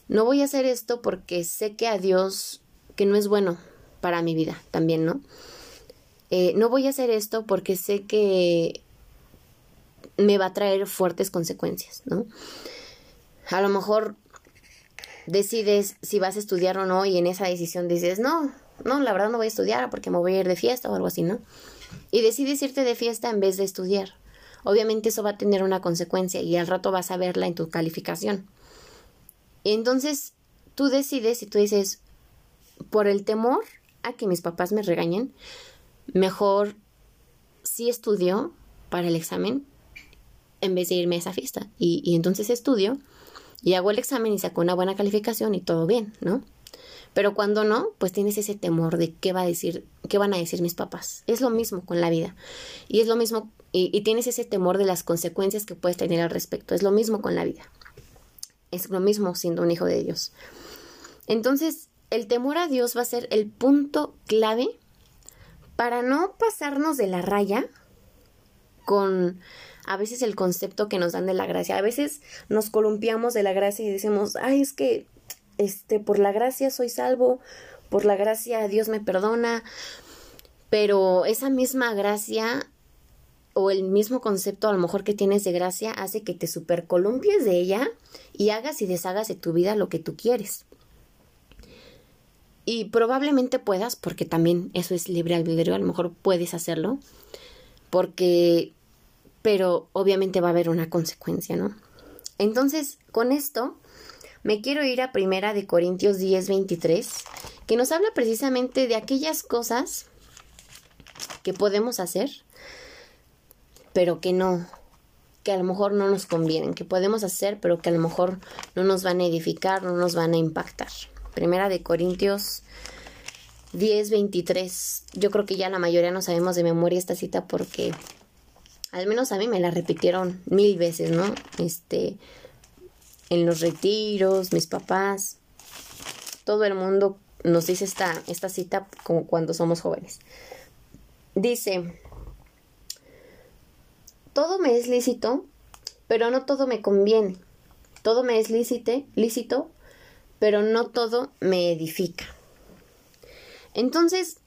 [SPEAKER 1] No voy a hacer esto porque sé que a Dios, que no es bueno para mi vida también, ¿no? Eh, no voy a hacer esto porque sé que me va a traer fuertes consecuencias, ¿no? A lo mejor decides si vas a estudiar o no y en esa decisión dices, no, no, la verdad no voy a estudiar porque me voy a ir de fiesta o algo así, ¿no? Y decides irte de fiesta en vez de estudiar. Obviamente eso va a tener una consecuencia y al rato vas a verla en tu calificación. Entonces tú decides y tú dices, por el temor a que mis papás me regañen, mejor sí estudio para el examen en vez de irme a esa fiesta. Y, entonces estudio y hago el examen y saco una buena calificación y todo bien, ¿no? Pero cuando no, pues tienes ese temor de qué va a decir, qué van a decir mis papás. Es lo mismo con la vida. Y es lo mismo, y, y, tienes ese temor de las consecuencias que puedes tener al respecto. Es lo mismo con la vida. Es lo mismo siendo un hijo de Dios. Entonces, el temor a Dios va a ser el punto clave para no pasarnos de la raya con a veces el concepto que nos dan de la gracia. A veces nos columpiamos de la gracia y decimos, ay, es que este, por la gracia soy salvo, por la gracia Dios me perdona, pero esa misma gracia o el mismo concepto a lo mejor que tienes de gracia hace que te supercolumpies de ella y hagas y deshagas de tu vida lo que tú quieres. Y probablemente puedas, porque también eso es libre albedrío, a lo mejor puedes hacerlo, porque pero obviamente va a haber una consecuencia, ¿no? Entonces, con esto me quiero ir a Primera de Corintios 10, 23, que nos habla precisamente de aquellas cosas que podemos hacer, pero que no, que a lo mejor no nos convienen, que podemos hacer, pero que a lo mejor no nos van a edificar, no nos van a impactar. Primera de Corintios 10, 23. Yo creo que ya la mayoría no sabemos de memoria esta cita porque al menos a mí me la repitieron mil veces, ¿no? Este, en los retiros, mis papás, todo el mundo nos dice esta, esta cita como cuando somos jóvenes. Dice, todo me es lícito, pero no todo me conviene. Todo me es lícite, lícito, pero no todo me edifica. Entonces,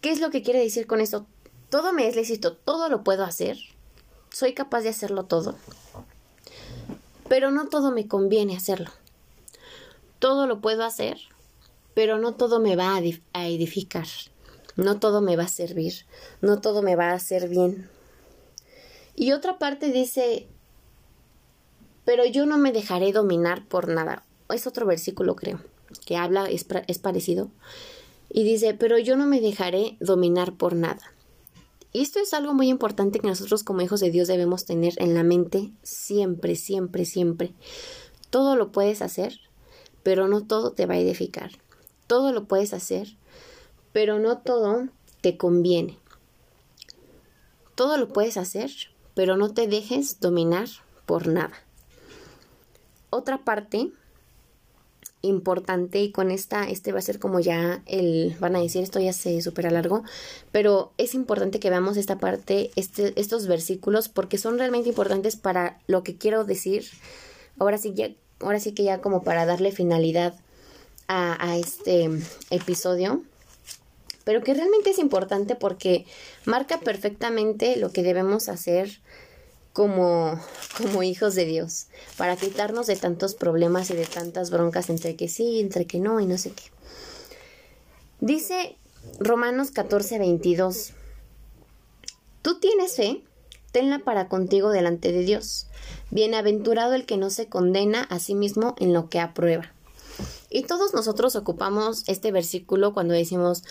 [SPEAKER 1] ¿qué es lo que quiere decir con esto? todo me es lícito, todo lo puedo hacer, soy capaz de hacerlo todo, pero no todo me conviene hacerlo. Todo lo puedo hacer, pero no todo me va a edificar, no todo me va a servir, no todo me va a hacer bien. Y otra parte dice, pero yo no me dejaré dominar por nada. Es otro versículo, creo, que habla, es, es parecido. Y dice, pero yo no me dejaré dominar por nada. Y esto es algo muy importante que nosotros como hijos de Dios debemos tener en la mente siempre, siempre, siempre. Todo lo puedes hacer, pero no todo te va a edificar. Todo lo puedes hacer, pero no todo te conviene. Todo lo puedes hacer, pero no te dejes dominar por nada. Otra parte importante y con esta, este va a ser como ya el, van a decir, esto ya se supera largo, pero es importante que veamos esta parte, este, estos versículos, porque son realmente importantes para lo que quiero decir. Ahora sí, ya, ahora sí que ya como para darle finalidad a, a este episodio, pero que realmente es importante porque marca perfectamente lo que debemos hacer como, como hijos de Dios, para quitarnos de tantos problemas y de tantas broncas entre que sí, entre que no y no sé qué. Dice Romanos 14, 22, Tú tienes fe, tenla para contigo delante de Dios. Bienaventurado el que no se condena a sí mismo en lo que aprueba. Y todos nosotros ocupamos este versículo cuando decimos,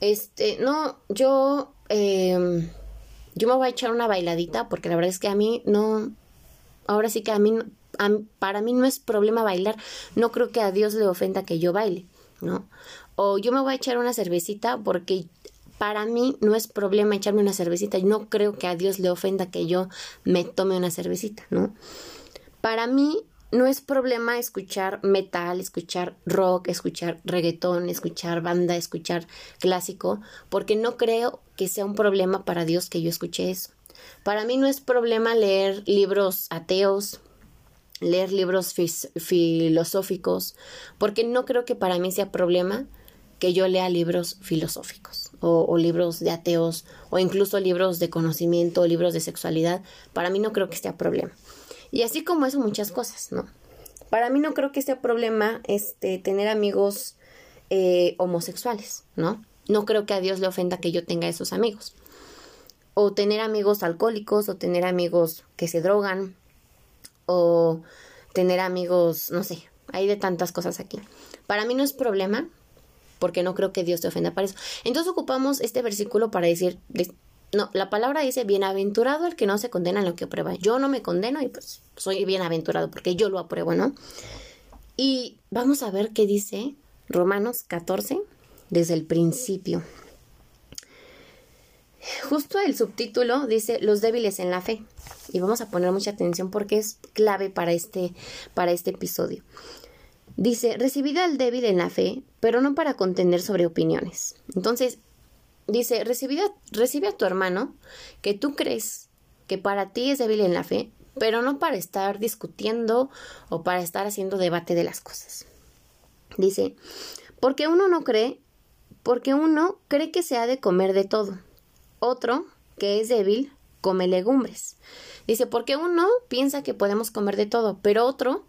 [SPEAKER 1] este, no, yo... Eh, yo me voy a echar una bailadita porque la verdad es que a mí no, ahora sí que a mí, para mí no es problema bailar, no creo que a Dios le ofenda que yo baile, ¿no? O yo me voy a echar una cervecita porque para mí no es problema echarme una cervecita, y no creo que a Dios le ofenda que yo me tome una cervecita, ¿no? Para mí no es problema escuchar metal, escuchar rock, escuchar reggaetón, escuchar banda, escuchar clásico, porque no creo que sea un problema para Dios que yo escuche eso. Para mí no es problema leer libros ateos, leer libros filosóficos, porque no creo que para mí sea problema que yo lea libros filosóficos o, o, libros de ateos o incluso libros de conocimiento o libros de sexualidad. Para mí no creo que sea problema. Y así como eso, muchas cosas, ¿no? Para mí no creo que sea problema este, tener amigos eh, homosexuales, ¿no? No creo que a Dios le ofenda que yo tenga esos amigos. O tener amigos alcohólicos, o tener amigos que se drogan, o tener amigos, no sé, hay de tantas cosas aquí. Para mí no es problema, porque no creo que Dios te ofenda para eso. Entonces ocupamos este versículo para decir, no, la palabra dice, bienaventurado el que no se condena en lo que aprueba. Yo no me condeno y pues soy bienaventurado porque yo lo apruebo, ¿no? Y vamos a ver qué dice Romanos 14 desde el principio. Justo el subtítulo dice los débiles en la fe. Y vamos a poner mucha atención porque es clave para este, para este episodio. Dice, recibid al débil en la fe, pero no para contender sobre opiniones. Entonces, Dice, recibe a, a tu hermano que tú crees que para ti es débil en la fe, pero no para estar discutiendo o para estar haciendo debate de las cosas. Dice, porque uno no cree, porque uno cree que se ha de comer de todo. Otro, que es débil, come legumbres. Dice, porque uno piensa que podemos comer de todo, pero otro,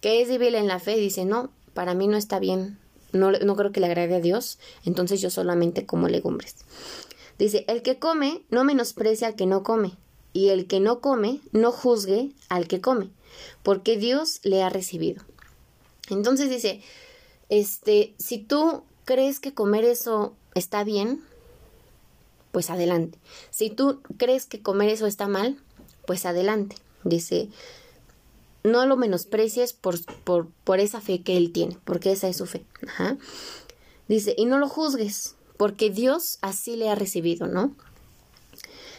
[SPEAKER 1] que es débil en la fe, dice, no, para mí no está bien no, no creo que le agrade a Dios, entonces yo solamente como legumbres. Dice, el que come no menosprecia al que no come, y el que no come no juzgue al que come, porque Dios le ha recibido. Entonces dice, este, si tú crees que comer eso está bien, pues adelante. Si tú crees que comer eso está mal, pues adelante. Dice, no lo menosprecies por, por, por, esa fe que él tiene, porque esa es su fe. Dice, y no lo juzgues, porque Dios así le ha recibido, ¿no?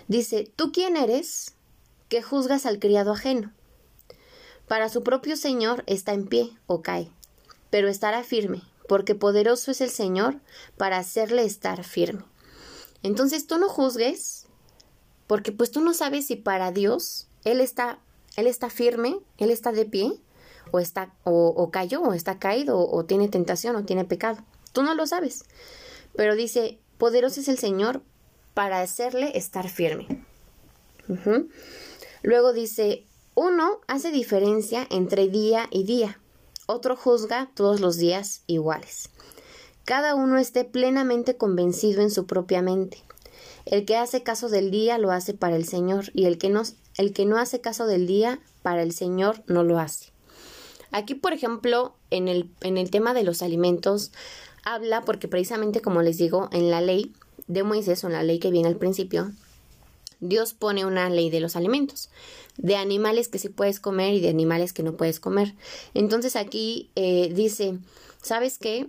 [SPEAKER 1] Dice, ¿tú quién eres que juzgas al criado ajeno? Para su propio Señor está en pie o cae, pero estará firme, porque poderoso es el Señor para hacerle estar firme. Entonces tú no juzgues, porque pues tú no sabes si para Dios Él está él está firme, él está de pie, o está, o, cayó, o está caído, o, tiene tentación, o tiene pecado. Tú no lo sabes. Pero dice, poderoso es el Señor para hacerle estar firme. Luego dice, uno hace diferencia entre día y día, otro juzga todos los días iguales. Cada uno esté plenamente convencido en su propia mente. El que hace caso del día lo hace para el Señor, y el que no, el que no hace caso del día, para el Señor no lo hace. Aquí, por ejemplo, en el, en el tema de los alimentos, habla porque precisamente como les digo, en la ley de Moisés o en la ley que viene al principio, Dios pone una ley de los alimentos, de animales que sí puedes comer y de animales que no puedes comer. Entonces aquí eh, dice, ¿sabes qué?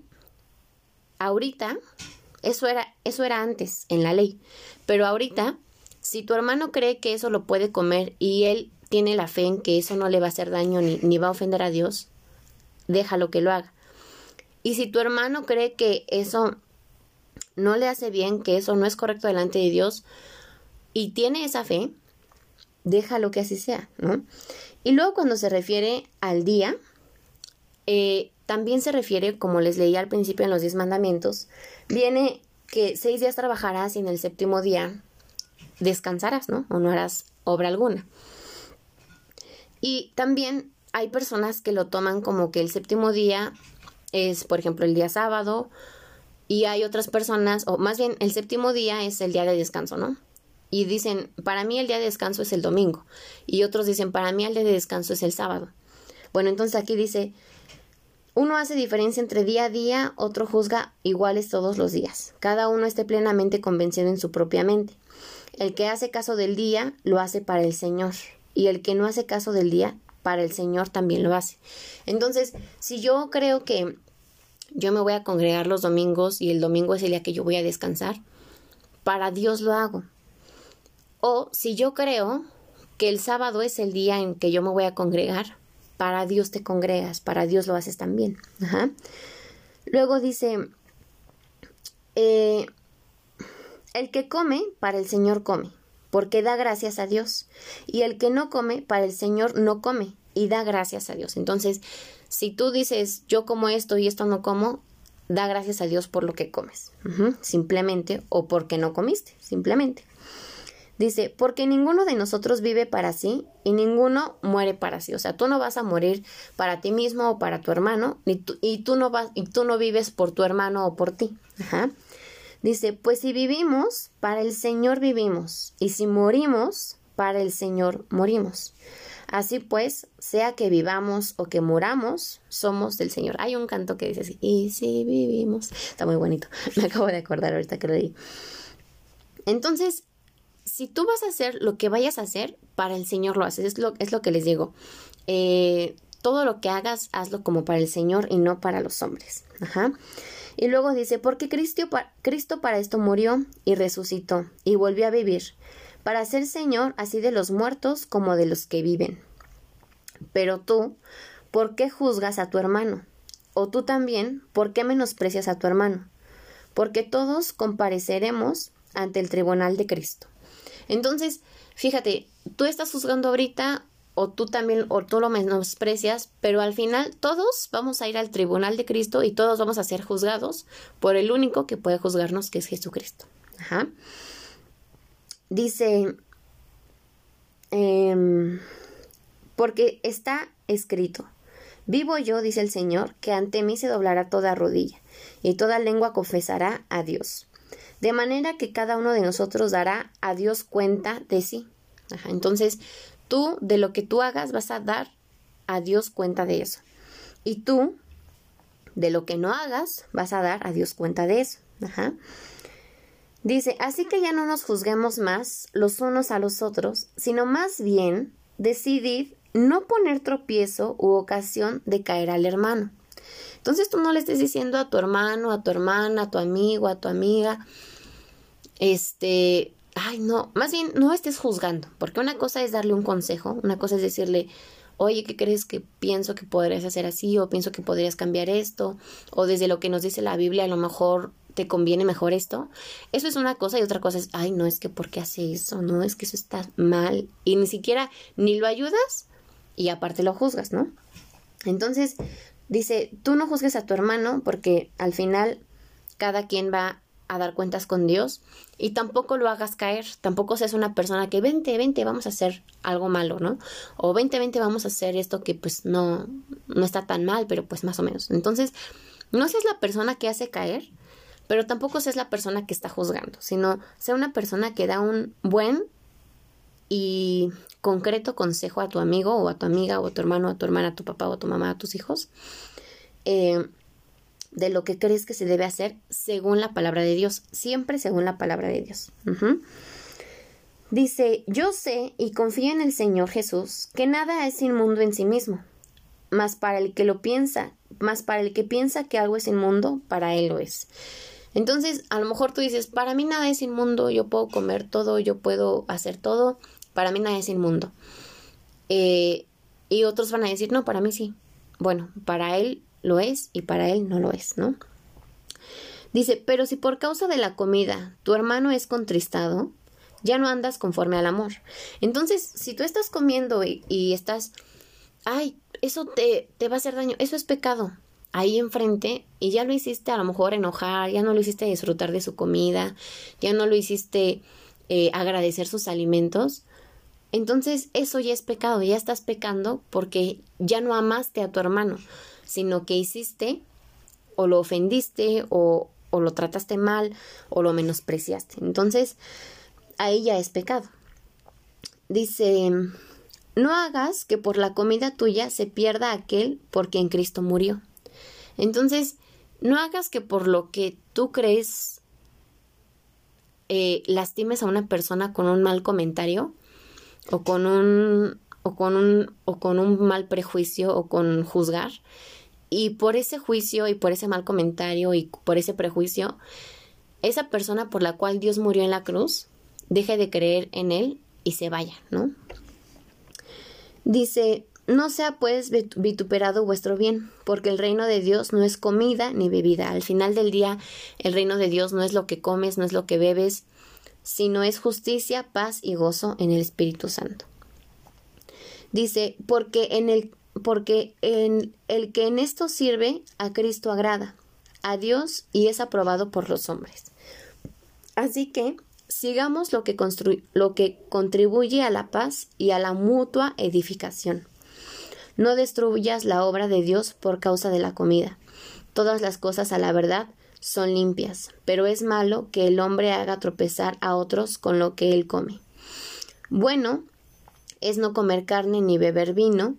[SPEAKER 1] Ahorita, eso era, eso era antes en la ley, pero ahorita, si tu hermano cree que eso lo puede comer y él tiene la fe en que eso no le va a hacer daño ni, ni va a ofender a Dios, déjalo que lo haga. Y si tu hermano cree que eso no le hace bien, que eso no es correcto delante de Dios, y tiene esa fe, déjalo que así sea, ¿no? Y luego cuando se refiere al día, eh, también se refiere, como les leí al principio en los diez mandamientos, viene que seis días trabajarás y en el séptimo día descansarás, ¿no? O no harás obra alguna. Y también hay personas que lo toman como que el séptimo día es, por ejemplo, el día sábado, y hay otras personas, o más bien el séptimo día es el día de descanso, ¿no? y dicen, para mí el día de descanso es el domingo. Y otros dicen, para mí el día de descanso es el sábado. Bueno, entonces aquí dice, uno hace diferencia entre día a día, otro juzga iguales todos los días. Cada uno esté plenamente convencido en su propia mente. El que hace caso del día lo hace para el Señor. Y el que no hace caso del día, para el Señor también lo hace. Entonces, si yo creo que yo me voy a congregar los domingos y el domingo es el día que yo voy a descansar, para Dios lo hago. O si yo creo que el sábado es el día en que yo me voy a congregar, para Dios te congregas, para Dios lo haces también. Luego dice, eh, el que come, para el Señor come, porque da gracias a Dios. Y el que no come, para el Señor no come, y da gracias a Dios. Entonces, si tú dices, yo como esto y esto no como, da gracias a Dios por lo que comes. Simplemente, o porque no comiste, simplemente. Dice, porque ninguno de nosotros vive para sí y ninguno muere para sí. O sea, tú no vas a morir para ti mismo o para tu hermano, ni y, tú no vas, y tú no vives por tu hermano o por ti. Dice, pues si vivimos, para el Señor vivimos, y si morimos, para el Señor morimos. Así pues, sea que vivamos o que muramos, somos del Señor. Hay un canto que dice así, y si vivimos. Está muy bonito. Me acabo de acordar ahorita que lo di. Entonces, si tú vas a hacer lo que vayas a hacer, para el Señor lo haces. Es lo, es lo que les digo. Eh, todo lo que hagas, hazlo como para el Señor y no para los hombres. Ajá. Y luego dice, porque Cristo, Cristo para esto murió y resucitó y volvió a vivir, para ser Señor así de los muertos como de los que viven. Pero tú, ¿por qué juzgas a tu hermano? O tú también, ¿por qué menosprecias a tu hermano? Porque todos compareceremos ante el tribunal de Cristo. Entonces, fíjate, tú estás juzgando ahorita o tú también, o tú lo menosprecias, pero al final todos vamos a ir al tribunal de Cristo y todos vamos a ser juzgados por el único que puede juzgarnos, que es Jesucristo. Ajá. Dice, em, porque está escrito, vivo yo, dice el Señor, que ante mí se doblará toda rodilla y toda lengua confesará a Dios de manera que cada uno de nosotros dará a Dios cuenta de sí. entonces, tú de lo que tú hagas vas a dar a Dios cuenta de eso. Y tú de lo que no hagas vas a dar a Dios cuenta de eso. Dice, así que ya no nos juzguemos más los unos a los otros, sino más bien decidid no poner tropiezo u ocasión de caer al hermano. Entonces tú no le estés diciendo a tu hermano, a tu hermana, a tu amigo, a tu amiga, este, ay, no, más bien no estés juzgando, porque una cosa es darle un consejo, una cosa es decirle, oye, ¿qué crees que pienso que podrías hacer así? O pienso que podrías cambiar esto, o desde lo que nos dice la Biblia, a lo mejor te conviene mejor esto. Eso es una cosa y otra cosa es, ay, no, es que ¿por qué hace eso? No, es que eso está mal. Y ni siquiera ni lo ayudas y aparte lo juzgas, ¿no? Entonces, dice, tú no juzgues a tu hermano porque al final cada quien va a dar cuentas con Dios y tampoco lo hagas caer, tampoco seas una persona que vente, vente, vamos a hacer algo malo, ¿no? O vente, vente, vamos a hacer esto que pues no, no está tan mal, pero pues más o menos. Entonces, no seas la persona que hace caer, pero tampoco seas la persona que está juzgando, sino sea una persona que da un buen y concreto consejo a tu amigo o a tu amiga o a tu hermano, a tu hermana, a tu papá o a tu mamá, a tus hijos. Eh, de lo que crees que se debe hacer según la palabra de Dios, siempre según la palabra de Dios. Dice, yo sé y confío en el Señor Jesús que nada es inmundo en sí mismo, mas para el que lo piensa, más para el que piensa que algo es inmundo, para él lo es. Entonces, a lo mejor tú dices, para mí nada es inmundo, yo puedo comer todo, yo puedo hacer todo, para mí nada es inmundo. Eh, y otros van a decir, no, para mí sí. Bueno, para él lo es y para él no lo es, ¿no? Dice, pero si por causa de la comida tu hermano es contristado, ya no andas conforme al amor. Entonces, si tú estás comiendo y, estás, ay, eso te, te va a hacer daño, eso es pecado ahí enfrente y ya lo hiciste a lo mejor enojar, ya no lo hiciste disfrutar de su comida, ya no lo hiciste eh, agradecer sus alimentos, entonces eso ya es pecado, ya estás pecando porque ya no amaste a tu hermano, sino que hiciste o lo ofendiste o, o lo trataste mal o lo menospreciaste. Entonces, ahí ya es pecado. Dice, no hagas que por la comida tuya se pierda aquel por quien Cristo murió. Entonces, no hagas que por lo que tú crees eh, lastimes a una persona con un mal comentario o con un o con un o con un mal prejuicio o con juzgar y por ese juicio y por ese mal comentario y por ese prejuicio esa persona por la cual Dios murió en la cruz deje de creer en él y se vaya, ¿no? Dice, no sea pues vituperado vuestro bien, porque el reino de Dios no es comida ni bebida. Al final del día, el reino de Dios no es lo que comes, no es lo que bebes, sino es justicia, paz y gozo en el Espíritu Santo. Dice, porque en el porque en el que en esto sirve a Cristo agrada a Dios y es aprobado por los hombres. Así que sigamos lo que, lo que contribuye a la paz y a la mutua edificación. No destruyas la obra de Dios por causa de la comida. Todas las cosas a la verdad son limpias, pero es malo que el hombre haga tropezar a otros con lo que él come. Bueno es no comer carne ni beber vino,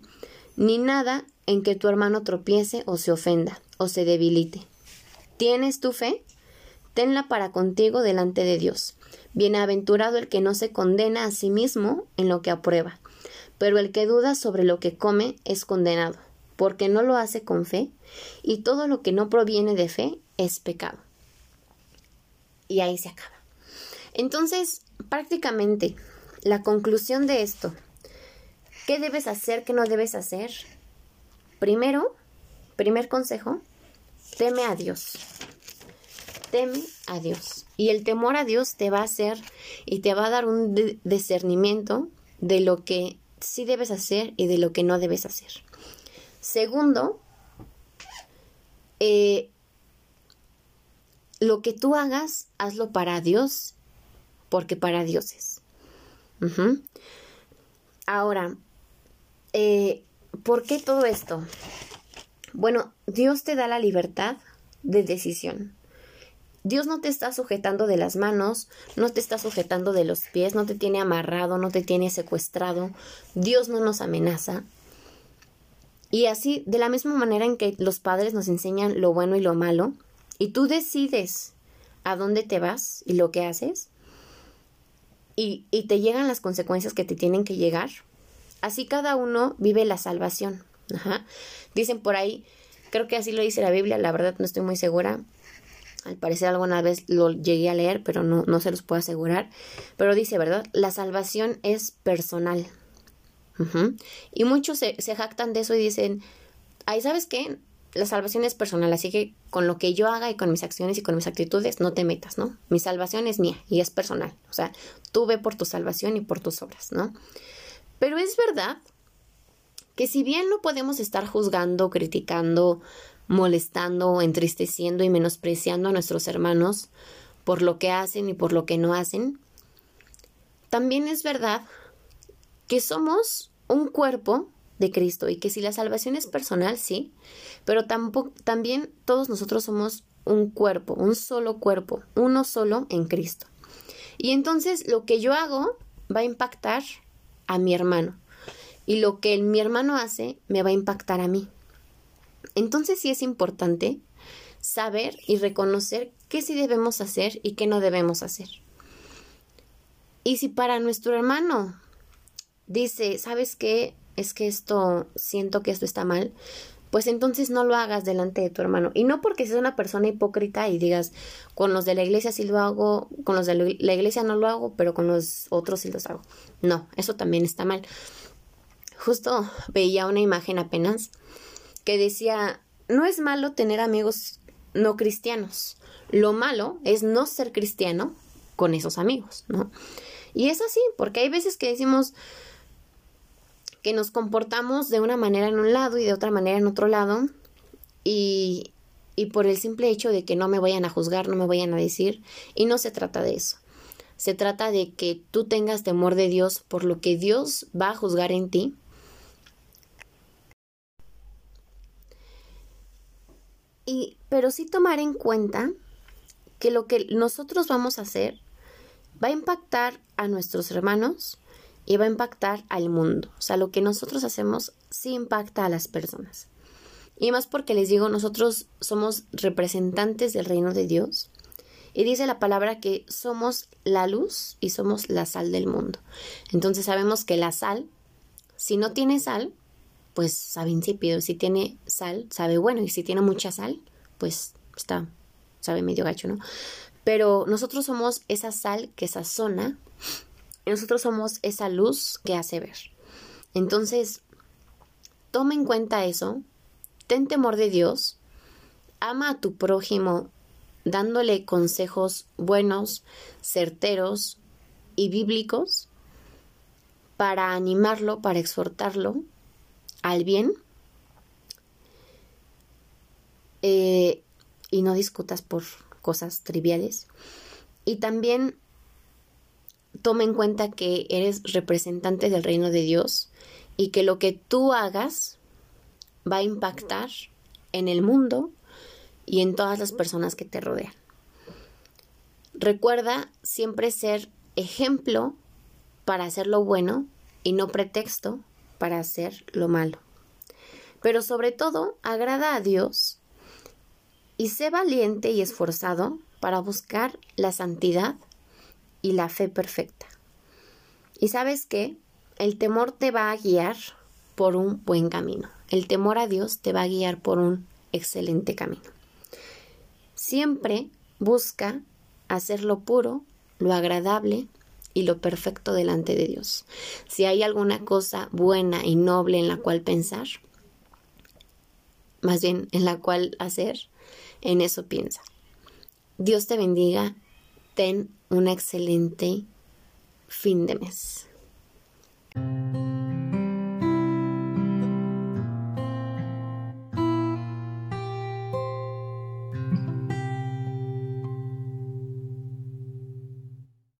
[SPEAKER 1] ni nada en que tu hermano tropiece o se ofenda o se debilite. ¿Tienes tu fe? Tenla para contigo delante de Dios. Bienaventurado el que no se condena a sí mismo en lo que aprueba. Pero el que duda sobre lo que come es condenado, porque no lo hace con fe, y todo lo que no proviene de fe es pecado. Y ahí se acaba. Entonces, prácticamente, la conclusión de esto, ¿qué debes hacer, qué no debes hacer? Primero, primer consejo, teme a Dios. Teme a Dios. Y el temor a Dios te va a hacer y te va a dar un discernimiento de lo que sí debes hacer y de lo que no debes hacer. Segundo, eh, lo que tú hagas, hazlo para Dios, porque para Dios es. Ahora, eh, ¿por qué todo esto? Bueno, Dios te da la libertad de decisión. Dios no te está sujetando de las manos, no te está sujetando de los pies, no te tiene amarrado, no te tiene secuestrado. Dios no nos amenaza. Y así, de la misma manera en que los padres nos enseñan lo bueno y lo malo, y tú decides a dónde te vas y lo que haces, y, y te llegan las consecuencias que te tienen que llegar, así cada uno vive la salvación. Dicen por ahí, creo que así lo dice la Biblia, la verdad no estoy muy segura. Al parecer alguna vez lo llegué a leer, pero no, no se los puedo asegurar. Pero dice, ¿verdad? La salvación es personal. Y muchos se, se jactan de eso y dicen, ay, ¿sabes qué? la salvación es personal, así que con lo que yo haga y con mis acciones y con mis actitudes no te metas, ¿no? Mi salvación es mía y es personal. O sea, tú ve por tu salvación y por tus obras, ¿no? Pero es verdad que si bien no podemos estar juzgando, criticando, molestando, entristeciendo y menospreciando a nuestros hermanos por lo que hacen y por lo que no hacen, también es verdad que somos un cuerpo de Cristo y que si la salvación es personal, sí, pero tampoco, también todos nosotros somos un cuerpo, un solo cuerpo, uno solo en Cristo. Y entonces lo que yo hago va a impactar a mi hermano y lo que mi hermano hace me va a impactar a mí. Entonces sí es importante saber y reconocer qué sí debemos hacer y qué no debemos hacer. Y si para nuestro hermano dice, ¿sabes qué? Es que esto, siento que esto está mal, pues entonces no lo hagas delante de tu hermano. Y no porque seas una persona hipócrita y digas, con los de la iglesia sí lo hago, con los de la iglesia no lo hago, pero con los otros sí los hago. No, eso también está mal. Justo veía una imagen apenas que decía, no es malo tener amigos no cristianos. Lo malo es no ser cristiano con esos amigos, ¿no? Y es así, porque hay veces que decimos que nos comportamos de una manera en un lado y de otra manera en otro lado, y, y por el simple hecho de que no me vayan a juzgar, no me vayan a decir, y no se trata de eso. Se trata de que tú tengas temor de Dios por lo que Dios va a juzgar en ti Y, pero sí tomar en cuenta que lo que nosotros vamos a hacer va a impactar a nuestros hermanos y va a impactar al mundo. O sea, lo que nosotros hacemos sí impacta a las personas. Y más porque les digo, nosotros somos representantes del reino de Dios. Y dice la palabra que somos la luz y somos la sal del mundo. Entonces sabemos que la sal, si no tiene sal, pues sabe insípido. Si tiene sal, sabe bueno. Y si tiene mucha sal, pues está, sabe medio gacho, ¿no? Pero nosotros somos esa sal que sazona nosotros somos esa luz que hace ver. Entonces, toma en cuenta eso, ten temor de Dios, ama a tu prójimo dándole consejos buenos, certeros y bíblicos para animarlo, para exhortarlo al bien eh, y no discutas por cosas triviales. Y también toma en cuenta que eres representante del reino de Dios y que lo que tú hagas va a impactar en el mundo y en todas las personas que te rodean. Recuerda siempre ser ejemplo para hacer lo bueno y no pretexto para hacer lo malo. Pero sobre todo, agrada a Dios y sé valiente y esforzado para buscar la santidad y la fe perfecta. Y sabes qué? El temor te va a guiar por un buen camino. El temor a Dios te va a guiar por un excelente camino. Siempre busca hacer lo puro, lo agradable y lo perfecto delante de Dios. Si hay alguna cosa buena y noble en la cual pensar, más bien en la cual hacer, en eso piensa. Dios te bendiga, ten un excelente fin de mes.